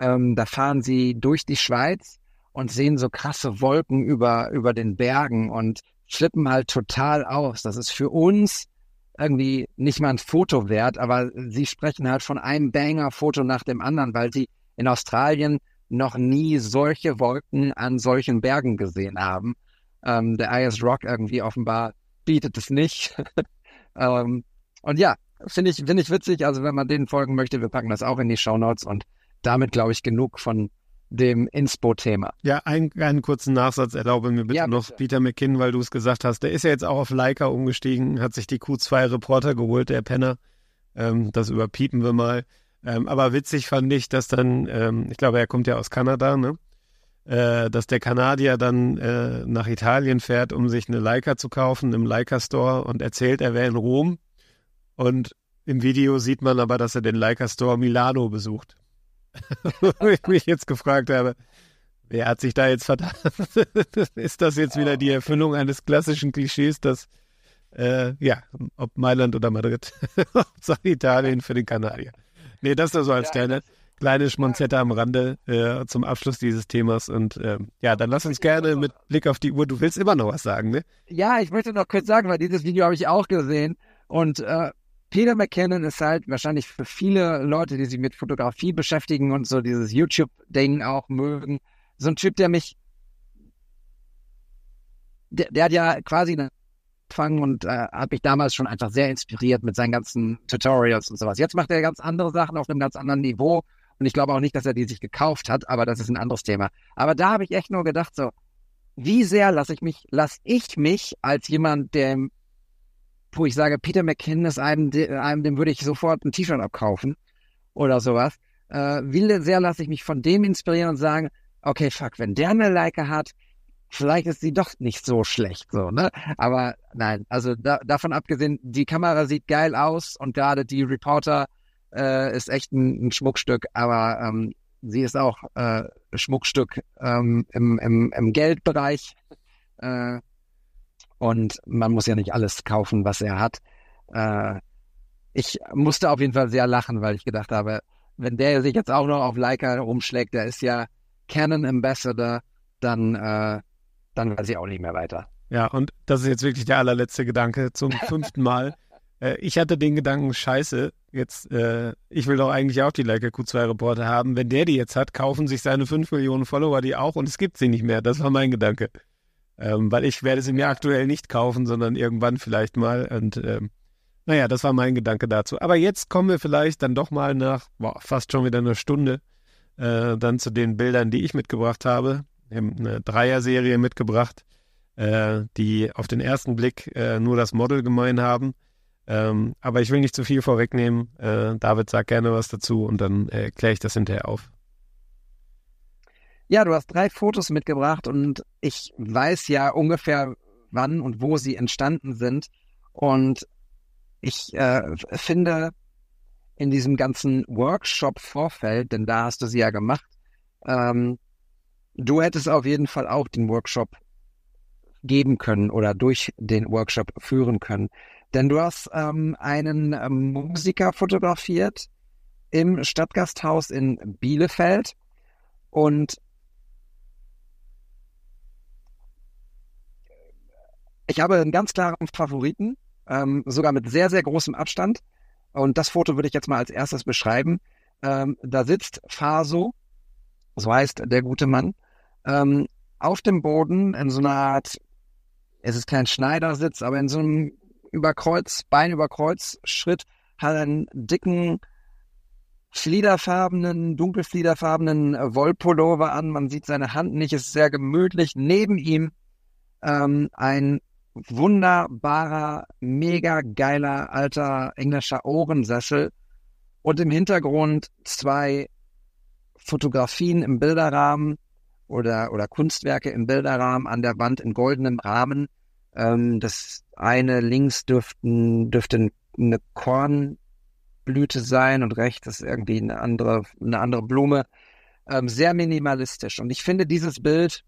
ähm, da fahren sie durch die Schweiz und sehen so krasse Wolken über, über den Bergen und flippen halt total aus. Das ist für uns irgendwie nicht mal ein Foto wert, aber sie sprechen halt von einem Banger-Foto nach dem anderen, weil sie in Australien noch nie solche Wolken an solchen Bergen gesehen haben. Ähm, der IS Rock irgendwie offenbar bietet es nicht. ähm, und ja, finde ich, finde ich witzig. Also wenn man denen folgen möchte, wir packen das auch in die Show Notes und damit glaube ich genug von dem Inspo-Thema. Ja, ein, einen kurzen Nachsatz erlaube mir bitte ja, noch, bitte. Peter McKinn, weil du es gesagt hast. Der ist ja jetzt auch auf Leica umgestiegen, hat sich die Q2 Reporter geholt, der Penner. Ähm, das überpiepen wir mal. Ähm, aber witzig fand ich, dass dann, ähm, ich glaube, er kommt ja aus Kanada, ne? Äh, dass der Kanadier dann äh, nach Italien fährt, um sich eine Leica zu kaufen im Leica Store und erzählt, er wäre in Rom und im Video sieht man aber, dass er den Leica Store Milano besucht. Wo ich mich jetzt gefragt habe, wer hat sich da jetzt verdammt? Ist das jetzt wieder die Erfüllung eines klassischen Klischees, dass, äh, ja, ob Mailand oder Madrid, Italien für den Kanadier. Nee, das nur so als kleine, kleine Schmonzette am Rande äh, zum Abschluss dieses Themas. Und äh, ja, dann lass uns gerne mit Blick auf die Uhr, du willst immer noch was sagen, ne? Ja, ich möchte noch kurz sagen, weil dieses Video habe ich auch gesehen. Und äh, Peter McKinnon ist halt wahrscheinlich für viele Leute, die sich mit Fotografie beschäftigen und so dieses YouTube-Ding auch mögen, so ein Typ, der mich, der, der hat ja quasi angefangen und äh, hat mich damals schon einfach sehr inspiriert mit seinen ganzen Tutorials und sowas. Jetzt macht er ganz andere Sachen auf einem ganz anderen Niveau und ich glaube auch nicht, dass er die sich gekauft hat, aber das ist ein anderes Thema. Aber da habe ich echt nur gedacht so, wie sehr lasse ich mich, lasse ich mich als jemand, der wo ich sage, Peter McKinnon ist einem, einem dem würde ich sofort ein T-Shirt abkaufen oder sowas. Äh, wie sehr lasse ich mich von dem inspirieren und sagen, okay, fuck, wenn der eine Leica hat, vielleicht ist sie doch nicht so schlecht, so, ne? Aber nein, also da, davon abgesehen, die Kamera sieht geil aus und gerade die Reporter äh, ist echt ein, ein Schmuckstück, aber ähm, sie ist auch äh, Schmuckstück ähm, im, im, im Geldbereich. Äh, und man muss ja nicht alles kaufen, was er hat. Äh, ich musste auf jeden Fall sehr lachen, weil ich gedacht habe, wenn der sich jetzt auch noch auf Leica rumschlägt, der ist ja Canon Ambassador, dann, äh, dann weiß ich auch nicht mehr weiter. Ja, und das ist jetzt wirklich der allerletzte Gedanke zum fünften Mal. äh, ich hatte den Gedanken, scheiße, jetzt, äh, ich will doch eigentlich auch die Leica Q2 Reporter haben. Wenn der die jetzt hat, kaufen sich seine 5 Millionen Follower die auch und es gibt sie nicht mehr. Das war mein Gedanke. Ähm, weil ich werde sie mir aktuell nicht kaufen, sondern irgendwann vielleicht mal. Und ähm, naja, das war mein Gedanke dazu. Aber jetzt kommen wir vielleicht dann doch mal nach boah, fast schon wieder einer Stunde äh, dann zu den Bildern, die ich mitgebracht habe. Eine Dreier-Serie mitgebracht, äh, die auf den ersten Blick äh, nur das Model gemein haben. Ähm, aber ich will nicht zu viel vorwegnehmen. Äh, David sagt gerne was dazu und dann äh, kläre ich das hinterher auf. Ja, du hast drei Fotos mitgebracht und ich weiß ja ungefähr, wann und wo sie entstanden sind. Und ich äh, finde in diesem ganzen Workshop-Vorfeld, denn da hast du sie ja gemacht, ähm, du hättest auf jeden Fall auch den Workshop geben können oder durch den Workshop führen können. Denn du hast ähm, einen ähm, Musiker fotografiert im Stadtgasthaus in Bielefeld und Ich habe einen ganz klaren Favoriten, ähm, sogar mit sehr, sehr großem Abstand. Und das Foto würde ich jetzt mal als erstes beschreiben. Ähm, da sitzt Faso, so heißt der gute Mann, ähm, auf dem Boden in so einer Art, es ist kein Schneidersitz, aber in so einem Überkreuz, Beinüberkreuz-Schritt, hat einen dicken, fliederfarbenen, dunkelfliederfarbenen Wollpullover an. Man sieht seine Hand nicht, ist sehr gemütlich. Neben ihm ähm, ein wunderbarer, mega geiler alter englischer Ohrensessel und im Hintergrund zwei Fotografien im Bilderrahmen oder, oder Kunstwerke im Bilderrahmen an der Wand in goldenem Rahmen. Ähm, das eine links dürften, dürfte eine Kornblüte sein und rechts ist irgendwie eine andere, eine andere Blume. Ähm, sehr minimalistisch. Und ich finde dieses Bild,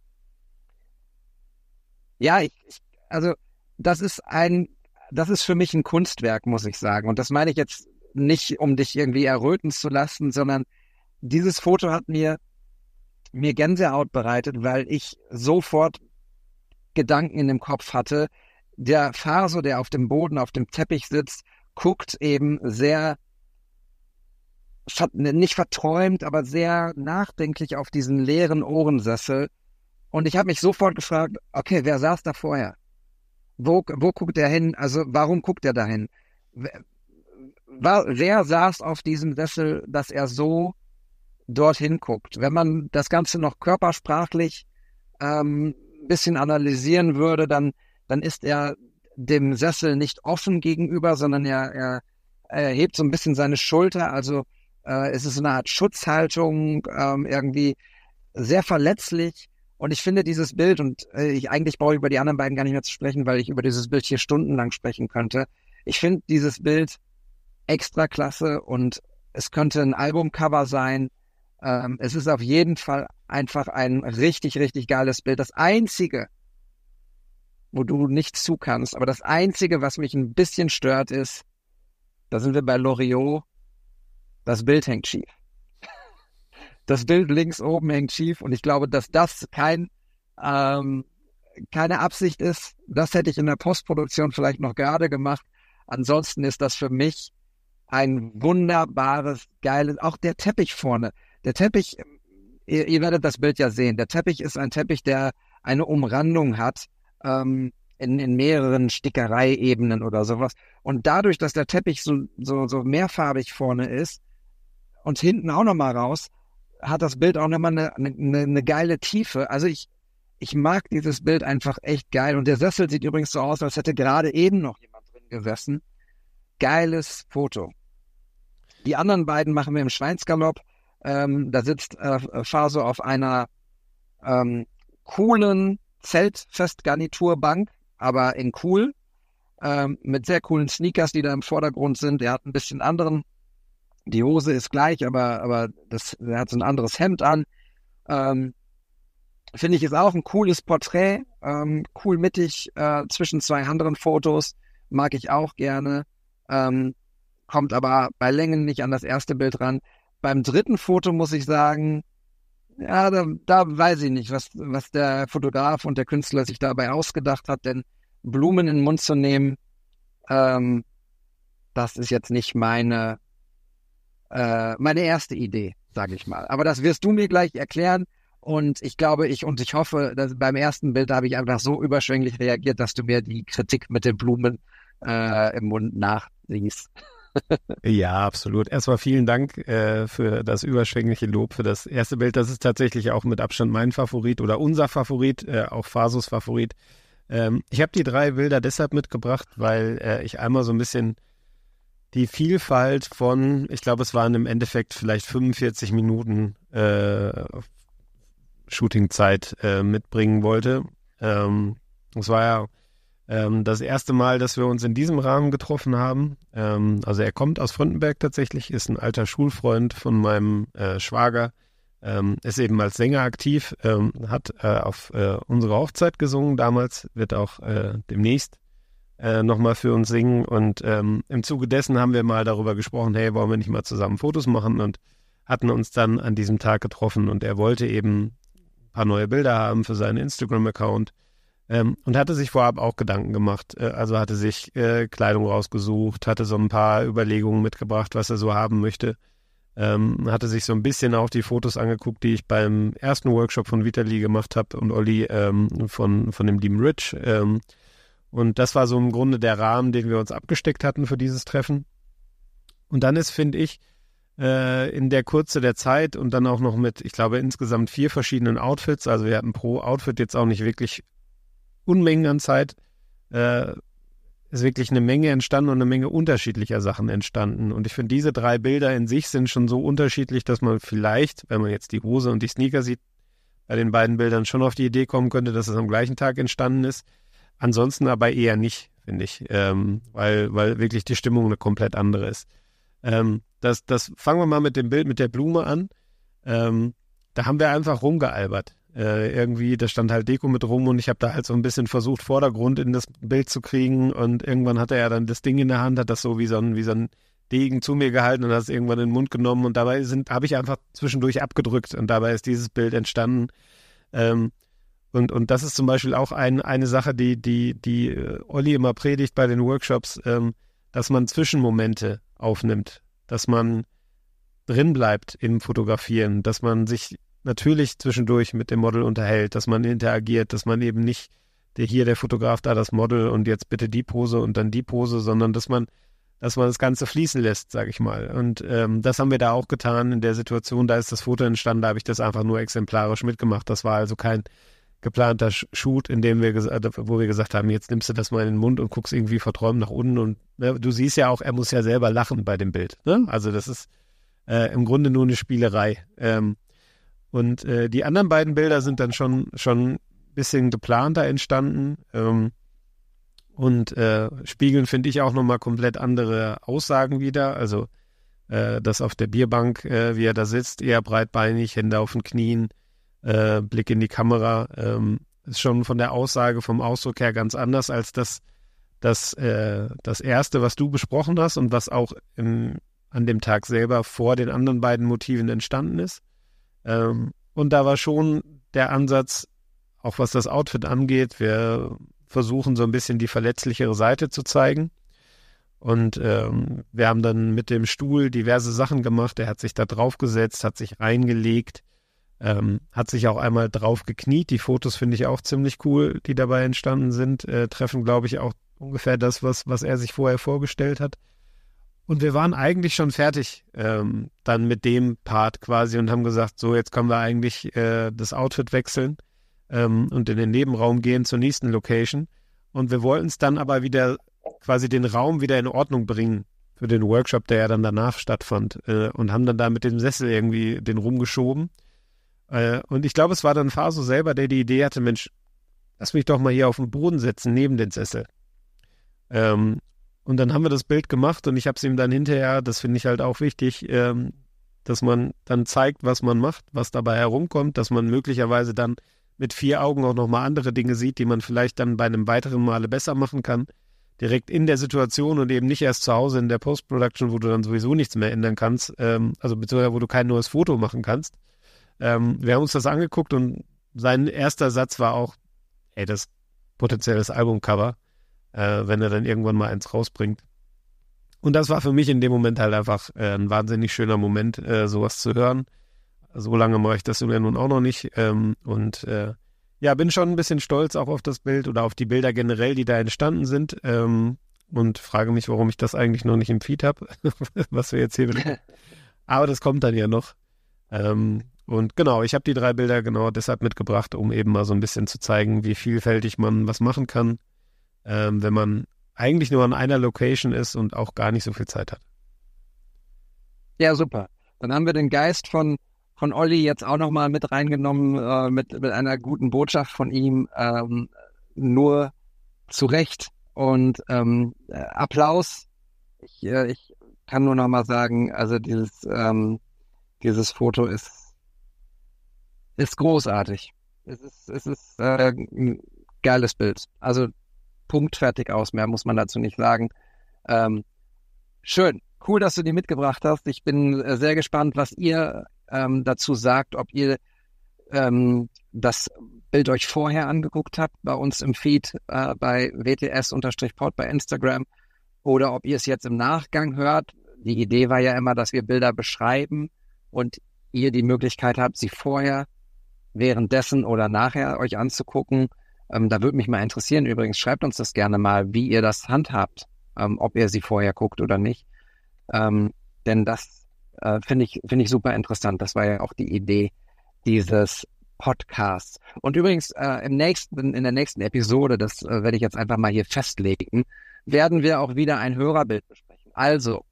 ja, ich, ich, also das ist ein, das ist für mich ein Kunstwerk, muss ich sagen. Und das meine ich jetzt nicht, um dich irgendwie erröten zu lassen, sondern dieses Foto hat mir mir Gänsehaut bereitet, weil ich sofort Gedanken in dem Kopf hatte. Der Faso, der auf dem Boden, auf dem Teppich sitzt, guckt eben sehr nicht verträumt, aber sehr nachdenklich auf diesen leeren Ohrensessel. Und ich habe mich sofort gefragt, okay, wer saß da vorher? Wo, wo guckt er hin? Also warum guckt er dahin? Wer, wer saß auf diesem Sessel, dass er so dorthin guckt. Wenn man das Ganze noch körpersprachlich ähm, bisschen analysieren würde, dann, dann ist er dem Sessel nicht offen gegenüber, sondern er, er, er hebt so ein bisschen seine Schulter. Also äh, es ist eine Art Schutzhaltung, ähm, irgendwie sehr verletzlich. Und ich finde dieses Bild, und äh, ich eigentlich brauche ich über die anderen beiden gar nicht mehr zu sprechen, weil ich über dieses Bild hier stundenlang sprechen könnte. Ich finde dieses Bild extra klasse und es könnte ein Albumcover sein. Ähm, es ist auf jeden Fall einfach ein richtig, richtig geiles Bild. Das einzige, wo du nichts zu kannst, aber das einzige, was mich ein bisschen stört, ist, da sind wir bei Loriot, das Bild hängt schief. Das Bild links oben hängt schief und ich glaube, dass das kein, ähm, keine Absicht ist. Das hätte ich in der Postproduktion vielleicht noch gerade gemacht. Ansonsten ist das für mich ein wunderbares, geiles, auch der Teppich vorne. Der Teppich, ihr, ihr, werdet das Bild ja sehen. Der Teppich ist ein Teppich, der eine Umrandung hat ähm, in, in mehreren Stickereiebenen oder sowas. Und dadurch, dass der Teppich so, so, so mehrfarbig vorne ist und hinten auch nochmal raus, hat das Bild auch nochmal eine, eine, eine geile Tiefe. Also ich, ich mag dieses Bild einfach echt geil. Und der Sessel sieht übrigens so aus, als hätte gerade eben noch jemand drin gesessen. Geiles Foto. Die anderen beiden machen wir im Schweinsgalopp. Ähm, da sitzt äh, Faso auf einer ähm, coolen Zeltfestgarniturbank, aber in cool, ähm, mit sehr coolen Sneakers, die da im Vordergrund sind. Er hat ein bisschen anderen, die Hose ist gleich, aber, aber das, er hat so ein anderes Hemd an. Ähm, Finde ich ist auch ein cooles Porträt, ähm, cool mittig äh, zwischen zwei anderen Fotos, mag ich auch gerne. Ähm, kommt aber bei Längen nicht an das erste Bild ran. Beim dritten Foto muss ich sagen, ja, da, da weiß ich nicht, was, was der Fotograf und der Künstler sich dabei ausgedacht hat, denn Blumen in den Mund zu nehmen, ähm, das ist jetzt nicht meine, äh, meine erste Idee, sage ich mal. Aber das wirst du mir gleich erklären. Und ich glaube, ich und ich hoffe, dass beim ersten Bild habe ich einfach so überschwänglich reagiert, dass du mir die Kritik mit den Blumen äh, im Mund nachsiehst ja, absolut. Erstmal vielen Dank äh, für das überschwängliche Lob für das erste Bild. Das ist tatsächlich auch mit Abstand mein Favorit oder unser Favorit, äh, auch Fasos Favorit. Ähm, ich habe die drei Bilder deshalb mitgebracht, weil äh, ich einmal so ein bisschen die Vielfalt von, ich glaube, es waren im Endeffekt vielleicht 45 Minuten äh, Shootingzeit äh, mitbringen wollte. Ähm, war ja ähm, das erste Mal, dass wir uns in diesem Rahmen getroffen haben. Ähm, also er kommt aus Frontenberg tatsächlich, ist ein alter Schulfreund von meinem äh, Schwager, ähm, ist eben als Sänger aktiv, ähm, hat äh, auf äh, unsere Hochzeit gesungen damals, wird auch äh, demnächst äh, nochmal für uns singen. Und ähm, im Zuge dessen haben wir mal darüber gesprochen, hey, wollen wir nicht mal zusammen Fotos machen und hatten uns dann an diesem Tag getroffen und er wollte eben ein paar neue Bilder haben für seinen Instagram-Account ähm, und hatte sich vorab auch Gedanken gemacht. Äh, also hatte sich äh, Kleidung rausgesucht, hatte so ein paar Überlegungen mitgebracht, was er so haben möchte. Ähm, hatte sich so ein bisschen auch die Fotos angeguckt, die ich beim ersten Workshop von Vitali gemacht habe und Olli ähm, von, von dem lieben Rich. Ähm, und das war so im Grunde der Rahmen, den wir uns abgesteckt hatten für dieses Treffen. Und dann ist, finde ich, äh, in der Kurze der Zeit und dann auch noch mit, ich glaube, insgesamt vier verschiedenen Outfits. Also wir hatten pro Outfit jetzt auch nicht wirklich Unmengen an Zeit äh, ist wirklich eine Menge entstanden und eine Menge unterschiedlicher Sachen entstanden. Und ich finde, diese drei Bilder in sich sind schon so unterschiedlich, dass man vielleicht, wenn man jetzt die Hose und die Sneaker sieht, bei den beiden Bildern schon auf die Idee kommen könnte, dass es am gleichen Tag entstanden ist. Ansonsten aber eher nicht, finde ich, ähm, weil, weil wirklich die Stimmung eine komplett andere ist. Ähm, das, das fangen wir mal mit dem Bild mit der Blume an. Ähm, da haben wir einfach rumgealbert. Äh, irgendwie, da stand halt Deko mit rum und ich habe da halt so ein bisschen versucht, Vordergrund in das Bild zu kriegen und irgendwann hatte er dann das Ding in der Hand, hat das so wie so ein, wie so ein Degen zu mir gehalten und hat es irgendwann in den Mund genommen und dabei sind, habe ich einfach zwischendurch abgedrückt und dabei ist dieses Bild entstanden. Ähm, und, und das ist zum Beispiel auch ein, eine Sache, die, die, die äh, Olli immer predigt bei den Workshops, ähm, dass man Zwischenmomente aufnimmt, dass man drin bleibt im Fotografieren, dass man sich natürlich zwischendurch mit dem Model unterhält, dass man interagiert, dass man eben nicht der hier der Fotograf, da das Model und jetzt bitte die Pose und dann die Pose, sondern dass man dass man das Ganze fließen lässt, sage ich mal. Und ähm, das haben wir da auch getan in der Situation. Da ist das Foto entstanden, da habe ich das einfach nur exemplarisch mitgemacht. Das war also kein geplanter Shoot, in dem wir äh, wo wir gesagt haben, jetzt nimmst du das mal in den Mund und guckst irgendwie verträumt nach unten. Und ne, du siehst ja auch, er muss ja selber lachen bei dem Bild. Ne? Also das ist äh, im Grunde nur eine Spielerei. Ähm, und äh, die anderen beiden Bilder sind dann schon schon ein bisschen geplanter entstanden. Ähm, und äh, spiegeln, finde ich, auch nochmal komplett andere Aussagen wieder. Also äh, das auf der Bierbank, äh, wie er da sitzt, eher breitbeinig, Hände auf den Knien, äh, Blick in die Kamera, ähm, ist schon von der Aussage, vom Ausdruck her ganz anders als das, das, äh, das erste, was du besprochen hast und was auch im, an dem Tag selber vor den anderen beiden Motiven entstanden ist. Ähm, und da war schon der Ansatz, auch was das Outfit angeht, wir versuchen, so ein bisschen die verletzlichere Seite zu zeigen. Und ähm, wir haben dann mit dem Stuhl diverse Sachen gemacht. Er hat sich da draufgesetzt, hat sich reingelegt, ähm, hat sich auch einmal drauf gekniet. Die Fotos finde ich auch ziemlich cool, die dabei entstanden sind. Äh, treffen, glaube ich, auch ungefähr das, was, was er sich vorher vorgestellt hat. Und wir waren eigentlich schon fertig ähm, dann mit dem Part quasi und haben gesagt, so jetzt können wir eigentlich äh, das Outfit wechseln ähm, und in den Nebenraum gehen zur nächsten Location. Und wir wollten es dann aber wieder quasi den Raum wieder in Ordnung bringen für den Workshop, der ja dann danach stattfand. Äh, und haben dann da mit dem Sessel irgendwie den rumgeschoben. Äh, und ich glaube, es war dann Faso selber, der die Idee hatte, Mensch, lass mich doch mal hier auf den Boden setzen, neben den Sessel. Ähm, und dann haben wir das Bild gemacht und ich habe es ihm dann hinterher, das finde ich halt auch wichtig, ähm, dass man dann zeigt, was man macht, was dabei herumkommt, dass man möglicherweise dann mit vier Augen auch nochmal andere Dinge sieht, die man vielleicht dann bei einem weiteren Male besser machen kann. Direkt in der Situation und eben nicht erst zu Hause in der Post-Production, wo du dann sowieso nichts mehr ändern kannst, ähm, also beziehungsweise wo du kein neues Foto machen kannst. Ähm, wir haben uns das angeguckt und sein erster Satz war auch, ey, das potenzielles Albumcover, äh, wenn er dann irgendwann mal eins rausbringt. Und das war für mich in dem Moment halt einfach äh, ein wahnsinnig schöner Moment, äh, sowas zu hören. So lange mache ich das ja nun auch noch nicht. Ähm, und äh, ja, bin schon ein bisschen stolz auch auf das Bild oder auf die Bilder generell, die da entstanden sind. Ähm, und frage mich, warum ich das eigentlich noch nicht im Feed habe, was wir jetzt hier besprechen. Aber das kommt dann ja noch. Ähm, und genau, ich habe die drei Bilder genau deshalb mitgebracht, um eben mal so ein bisschen zu zeigen, wie vielfältig man was machen kann, ähm, wenn man eigentlich nur an einer Location ist und auch gar nicht so viel Zeit hat. Ja, super. Dann haben wir den Geist von von Olli jetzt auch nochmal mit reingenommen, äh, mit, mit einer guten Botschaft von ihm. Ähm, nur zu Recht. Und ähm, äh, Applaus. Ich, äh, ich kann nur nochmal sagen, also dieses, ähm, dieses Foto ist, ist großartig. Es ist, es ist äh, ein geiles Bild. Also Punkt fertig aus, mehr muss man dazu nicht sagen. Ähm, schön. Cool, dass du die mitgebracht hast. Ich bin äh, sehr gespannt, was ihr ähm, dazu sagt, ob ihr ähm, das Bild euch vorher angeguckt habt bei uns im Feed äh, bei WTS-Pod bei Instagram oder ob ihr es jetzt im Nachgang hört. Die Idee war ja immer, dass wir Bilder beschreiben und ihr die Möglichkeit habt, sie vorher, währenddessen oder nachher euch anzugucken. Ähm, da würde mich mal interessieren. Übrigens, schreibt uns das gerne mal, wie ihr das handhabt, ähm, ob ihr sie vorher guckt oder nicht. Ähm, denn das äh, Finde ich, finde ich super interessant. Das war ja auch die Idee dieses Podcasts. Und übrigens, äh, im nächsten, in der nächsten Episode, das äh, werde ich jetzt einfach mal hier festlegen, werden wir auch wieder ein Hörerbild besprechen. Also,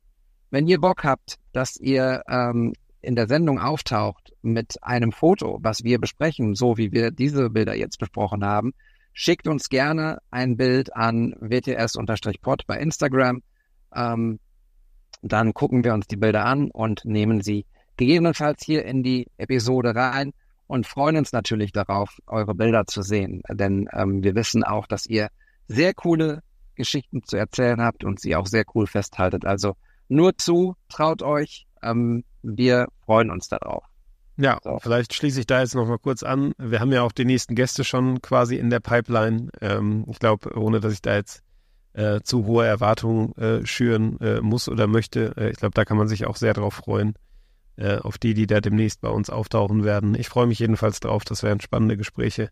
wenn ihr Bock habt, dass ihr ähm, in der Sendung auftaucht mit einem Foto, was wir besprechen, so wie wir diese Bilder jetzt besprochen haben, schickt uns gerne ein Bild an wts-pod bei Instagram. Ähm, dann gucken wir uns die Bilder an und nehmen sie gegebenenfalls hier in die Episode rein und freuen uns natürlich darauf, eure Bilder zu sehen. Denn ähm, wir wissen auch, dass ihr sehr coole Geschichten zu erzählen habt und sie auch sehr cool festhaltet. Also nur zu, traut euch. Ähm, wir freuen uns darauf. Ja, so. vielleicht schließe ich da jetzt noch mal kurz an. Wir haben ja auch die nächsten Gäste schon quasi in der Pipeline. Ähm, ich glaube, ohne dass ich da jetzt äh, zu hohe Erwartungen äh, schüren äh, muss oder möchte, äh, ich glaube, da kann man sich auch sehr drauf freuen, äh, auf die, die da demnächst bei uns auftauchen werden. Ich freue mich jedenfalls drauf. Das werden spannende Gespräche,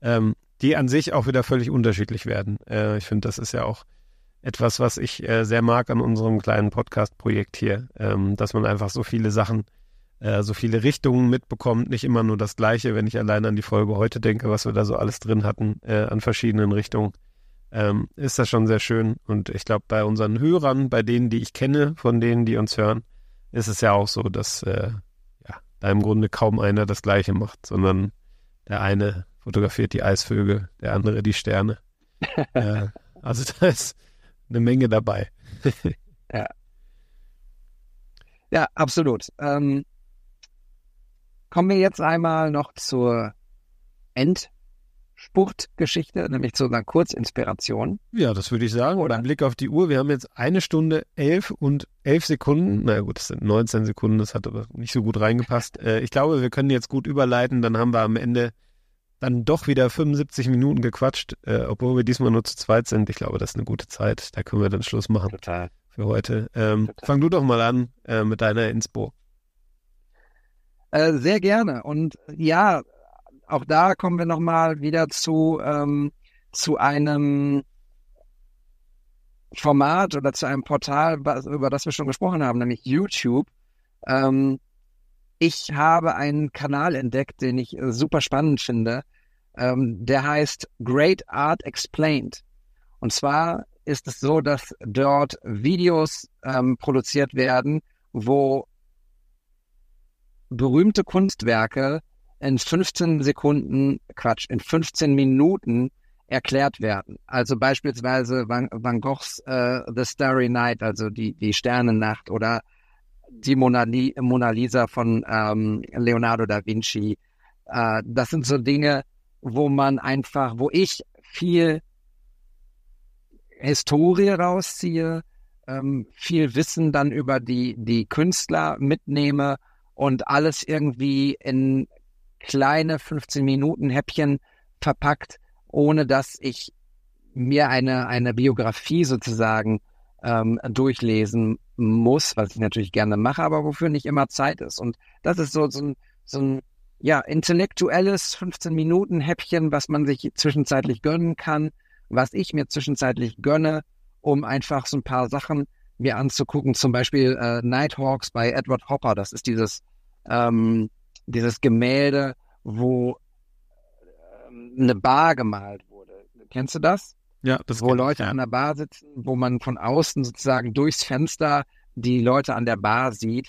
ähm, die an sich auch wieder völlig unterschiedlich werden. Äh, ich finde, das ist ja auch etwas, was ich sehr mag an unserem kleinen Podcast-Projekt hier, ähm, dass man einfach so viele Sachen äh, so viele Richtungen mitbekommt, nicht immer nur das Gleiche, wenn ich allein an die Folge heute denke, was wir da so alles drin hatten, äh, an verschiedenen Richtungen, ähm, ist das schon sehr schön. Und ich glaube, bei unseren Hörern, bei denen, die ich kenne, von denen, die uns hören, ist es ja auch so, dass äh, ja, da im Grunde kaum einer das Gleiche macht, sondern der eine fotografiert die Eisvögel, der andere die Sterne. äh, also da ist eine Menge dabei. ja. Ja, absolut. Ähm, Kommen wir jetzt einmal noch zur Endspurtgeschichte, nämlich zu einer Kurzinspiration. Ja, das würde ich sagen. Oder ein Blick auf die Uhr. Wir haben jetzt eine Stunde elf und elf Sekunden. Na gut, das sind 19 Sekunden, das hat aber nicht so gut reingepasst. Äh, ich glaube, wir können jetzt gut überleiten. Dann haben wir am Ende dann doch wieder 75 Minuten gequatscht, äh, obwohl wir diesmal nur zu zweit sind. Ich glaube, das ist eine gute Zeit. Da können wir dann Schluss machen. Total. Für heute. Ähm, fang du doch mal an äh, mit deiner Inspo. Äh, sehr gerne. Und ja, auch da kommen wir nochmal wieder zu, ähm, zu einem Format oder zu einem Portal, über das wir schon gesprochen haben, nämlich YouTube. Ähm, ich habe einen Kanal entdeckt, den ich äh, super spannend finde. Ähm, der heißt Great Art Explained. Und zwar ist es so, dass dort Videos ähm, produziert werden, wo berühmte Kunstwerke in 15 Sekunden, Quatsch, in 15 Minuten erklärt werden. Also beispielsweise Van, Van Goghs äh, The Starry Night, also die, die Sternennacht oder die Mona, Mona Lisa von ähm, Leonardo da Vinci. Äh, das sind so Dinge, wo man einfach, wo ich viel Historie rausziehe, ähm, viel Wissen dann über die, die Künstler mitnehme und alles irgendwie in kleine 15 Minuten Häppchen verpackt, ohne dass ich mir eine, eine Biografie sozusagen ähm, durchlesen muss, was ich natürlich gerne mache, aber wofür nicht immer Zeit ist. Und das ist so, so ein, so ein ja, intellektuelles 15 Minuten Häppchen, was man sich zwischenzeitlich gönnen kann, was ich mir zwischenzeitlich gönne, um einfach so ein paar Sachen mir anzugucken, zum Beispiel äh, Nighthawks bei Edward Hopper. Das ist dieses, ähm, dieses Gemälde, wo ähm, eine Bar gemalt wurde. Kennst du das? Ja, das Wo Leute ich, ja. an der Bar sitzen, wo man von außen sozusagen durchs Fenster die Leute an der Bar sieht,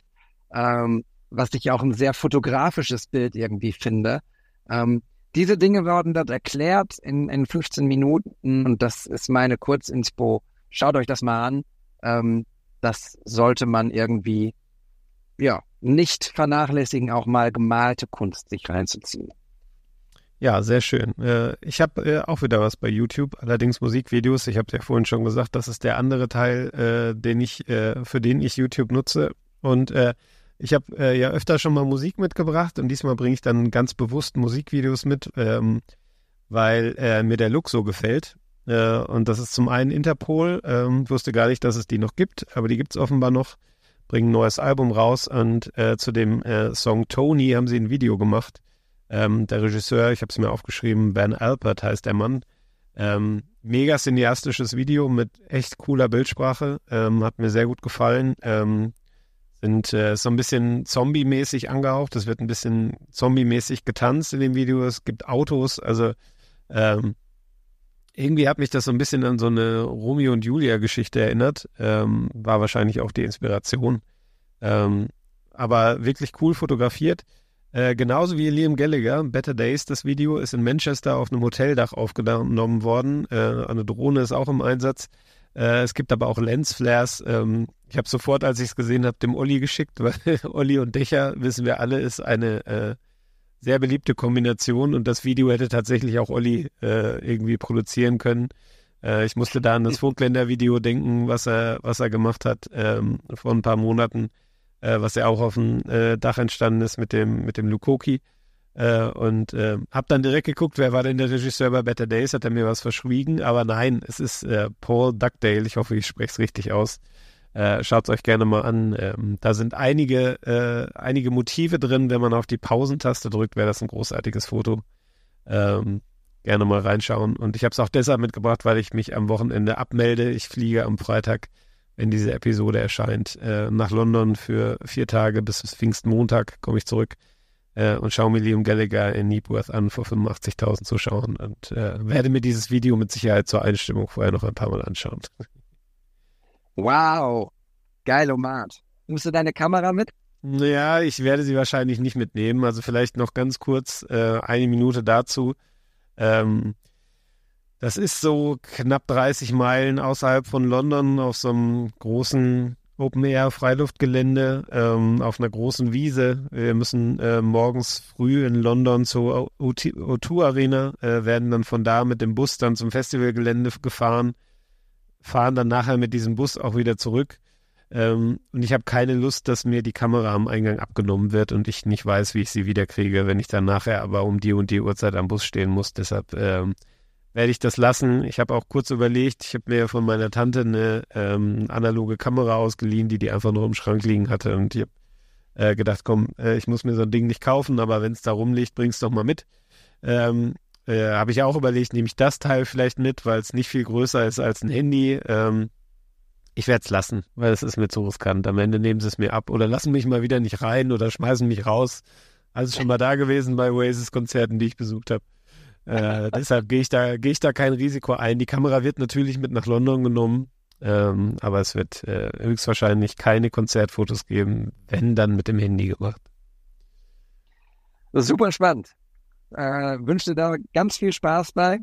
ähm, was ich auch ein sehr fotografisches Bild irgendwie finde. Ähm, diese Dinge werden dort erklärt in, in 15 Minuten und das ist meine Kurzinspo. Schaut euch das mal an. Ähm, das sollte man irgendwie, ja, nicht vernachlässigen, auch mal gemalte Kunst sich reinzuziehen. Ja, sehr schön. Äh, ich habe äh, auch wieder was bei YouTube, allerdings Musikvideos. Ich habe ja vorhin schon gesagt, das ist der andere Teil, äh, den ich, für den ich YouTube nutze. Und ich habe ja öfter schon mal Musik mitgebracht und diesmal bringe ich dann ganz bewusst Musikvideos mit, ähm, weil mir der Look so gefällt. Und das ist zum einen Interpol. Ähm, wusste gar nicht, dass es die noch gibt, aber die gibt es offenbar noch. Bringen ein neues Album raus und äh, zu dem äh, Song Tony haben sie ein Video gemacht. Ähm, der Regisseur, ich habe es mir aufgeschrieben, Ben Alpert heißt der Mann. Ähm, mega cineastisches Video mit echt cooler Bildsprache. Ähm, hat mir sehr gut gefallen. Ähm, sind äh, so ein bisschen Zombie-mäßig angehaucht. Es wird ein bisschen Zombie-mäßig getanzt in dem Video. Es gibt Autos. Also ähm, irgendwie hat mich das so ein bisschen an so eine Romeo und Julia Geschichte erinnert. Ähm, war wahrscheinlich auch die Inspiration. Ähm, aber wirklich cool fotografiert. Äh, genauso wie Liam Gallagher, Better Days, das Video ist in Manchester auf einem Hoteldach aufgenommen worden. Äh, eine Drohne ist auch im Einsatz. Äh, es gibt aber auch Lensflares. Ähm, ich habe sofort, als ich es gesehen habe, dem Olli geschickt, weil Olli und Dächer, wissen wir alle, ist eine äh, sehr beliebte Kombination und das Video hätte tatsächlich auch Olli äh, irgendwie produzieren können. Äh, ich musste da an das Vogtländer-Video denken, was er, was er gemacht hat ähm, vor ein paar Monaten, äh, was ja auch auf dem äh, Dach entstanden ist mit dem, mit dem Lukoki. Äh, und äh, habe dann direkt geguckt, wer war denn der Regisseur bei Better Days? Hat er mir was verschwiegen? Aber nein, es ist äh, Paul Dugdale. Ich hoffe, ich spreche es richtig aus. Äh, Schaut es euch gerne mal an. Ähm, da sind einige, äh, einige Motive drin. Wenn man auf die Pausentaste drückt, wäre das ein großartiges Foto. Ähm, gerne mal reinschauen. Und ich habe es auch deshalb mitgebracht, weil ich mich am Wochenende abmelde. Ich fliege am Freitag, wenn diese Episode erscheint, äh, nach London für vier Tage bis Pfingstmontag komme ich zurück äh, und schaue mir Liam Gallagher in Nebworth an vor 85.000 Zuschauern und äh, werde mir dieses Video mit Sicherheit zur Einstimmung vorher noch ein paar Mal anschauen. Wow, geil, Omat. Nimmst du deine Kamera mit? Ja, ich werde sie wahrscheinlich nicht mitnehmen. Also vielleicht noch ganz kurz äh, eine Minute dazu. Ähm, das ist so knapp 30 Meilen außerhalb von London auf so einem großen Open-Air-Freiluftgelände ähm, auf einer großen Wiese. Wir müssen äh, morgens früh in London zur O2 Arena, äh, werden dann von da mit dem Bus dann zum Festivalgelände gefahren, fahren dann nachher mit diesem Bus auch wieder zurück. Ähm, und ich habe keine Lust, dass mir die Kamera am Eingang abgenommen wird und ich nicht weiß, wie ich sie wiederkriege, wenn ich dann nachher aber um die und die Uhrzeit am Bus stehen muss. Deshalb ähm, werde ich das lassen. Ich habe auch kurz überlegt, ich habe mir von meiner Tante eine ähm, analoge Kamera ausgeliehen, die die einfach nur im Schrank liegen hatte und ich habe äh, gedacht, komm, äh, ich muss mir so ein Ding nicht kaufen, aber wenn es da rumliegt, bring's doch mal mit. Ähm, äh, habe ich auch überlegt, nehme ich das Teil vielleicht mit, weil es nicht viel größer ist als ein Handy. Ähm, ich werde es lassen, weil es ist mir zu riskant. Am Ende nehmen sie es mir ab oder lassen mich mal wieder nicht rein oder schmeißen mich raus. Also schon mal da gewesen bei Oasis-Konzerten, die ich besucht habe. Äh, deshalb gehe ich, da, geh ich da kein Risiko ein. Die Kamera wird natürlich mit nach London genommen, ähm, aber es wird äh, höchstwahrscheinlich keine Konzertfotos geben, wenn dann mit dem Handy gemacht. Super spannend. Äh, wünsche dir da ganz viel Spaß bei.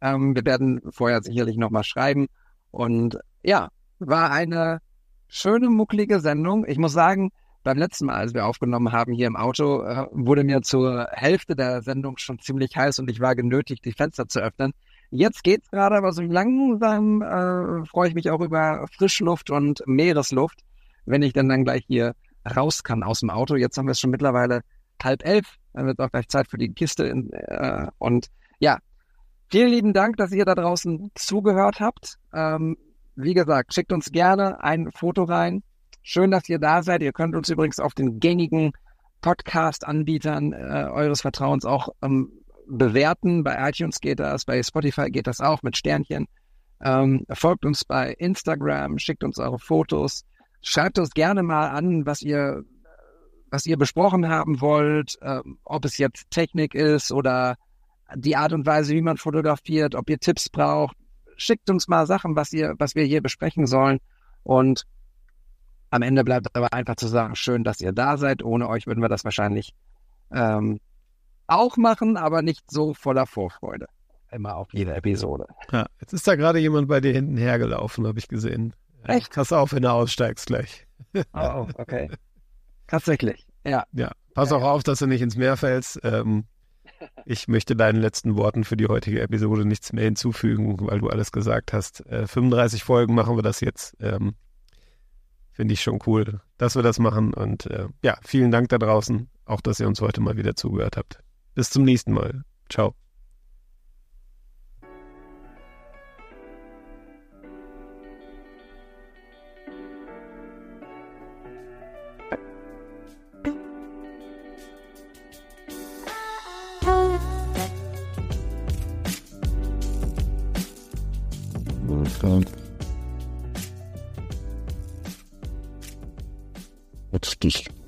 Ähm, wir werden vorher sicherlich nochmal schreiben. Und ja, war eine schöne, mucklige Sendung. Ich muss sagen, beim letzten Mal, als wir aufgenommen haben hier im Auto, äh, wurde mir zur Hälfte der Sendung schon ziemlich heiß und ich war genötigt, die Fenster zu öffnen. Jetzt geht's gerade, aber so langsam äh, freue ich mich auch über Frischluft und Meeresluft, wenn ich dann dann gleich hier raus kann aus dem Auto. Jetzt haben wir es schon mittlerweile halb elf. Dann wird auch gleich Zeit für die Kiste. In, äh, und ja, vielen lieben Dank, dass ihr da draußen zugehört habt. Ähm, wie gesagt, schickt uns gerne ein Foto rein. Schön, dass ihr da seid. Ihr könnt uns übrigens auf den gängigen Podcast-Anbietern äh, eures Vertrauens auch ähm, bewerten. Bei iTunes geht das, bei Spotify geht das auch mit Sternchen. Ähm, folgt uns bei Instagram, schickt uns eure Fotos. Schreibt uns gerne mal an, was ihr, was ihr besprochen haben wollt, äh, ob es jetzt Technik ist oder die Art und Weise, wie man fotografiert, ob ihr Tipps braucht, schickt uns mal Sachen, was ihr, was wir hier besprechen sollen. Und am Ende bleibt aber einfach zu sagen, schön, dass ihr da seid. Ohne euch würden wir das wahrscheinlich ähm, auch machen, aber nicht so voller Vorfreude. Immer auf jede Episode. Ja, jetzt ist da gerade jemand bei dir hinten hergelaufen, habe ich gesehen. Echt? Pass auf, wenn du aussteigst gleich. Oh, okay. Tatsächlich, ja. Ja, pass ja, auch ja. auf, dass du nicht ins Meer fällst. Ähm, ich möchte deinen letzten Worten für die heutige Episode nichts mehr hinzufügen, weil du alles gesagt hast. Äh, 35 Folgen machen wir das jetzt. Ähm, Finde ich schon cool, dass wir das machen. Und äh, ja, vielen Dank da draußen, auch dass ihr uns heute mal wieder zugehört habt. Bis zum nächsten Mal. Ciao. What's this?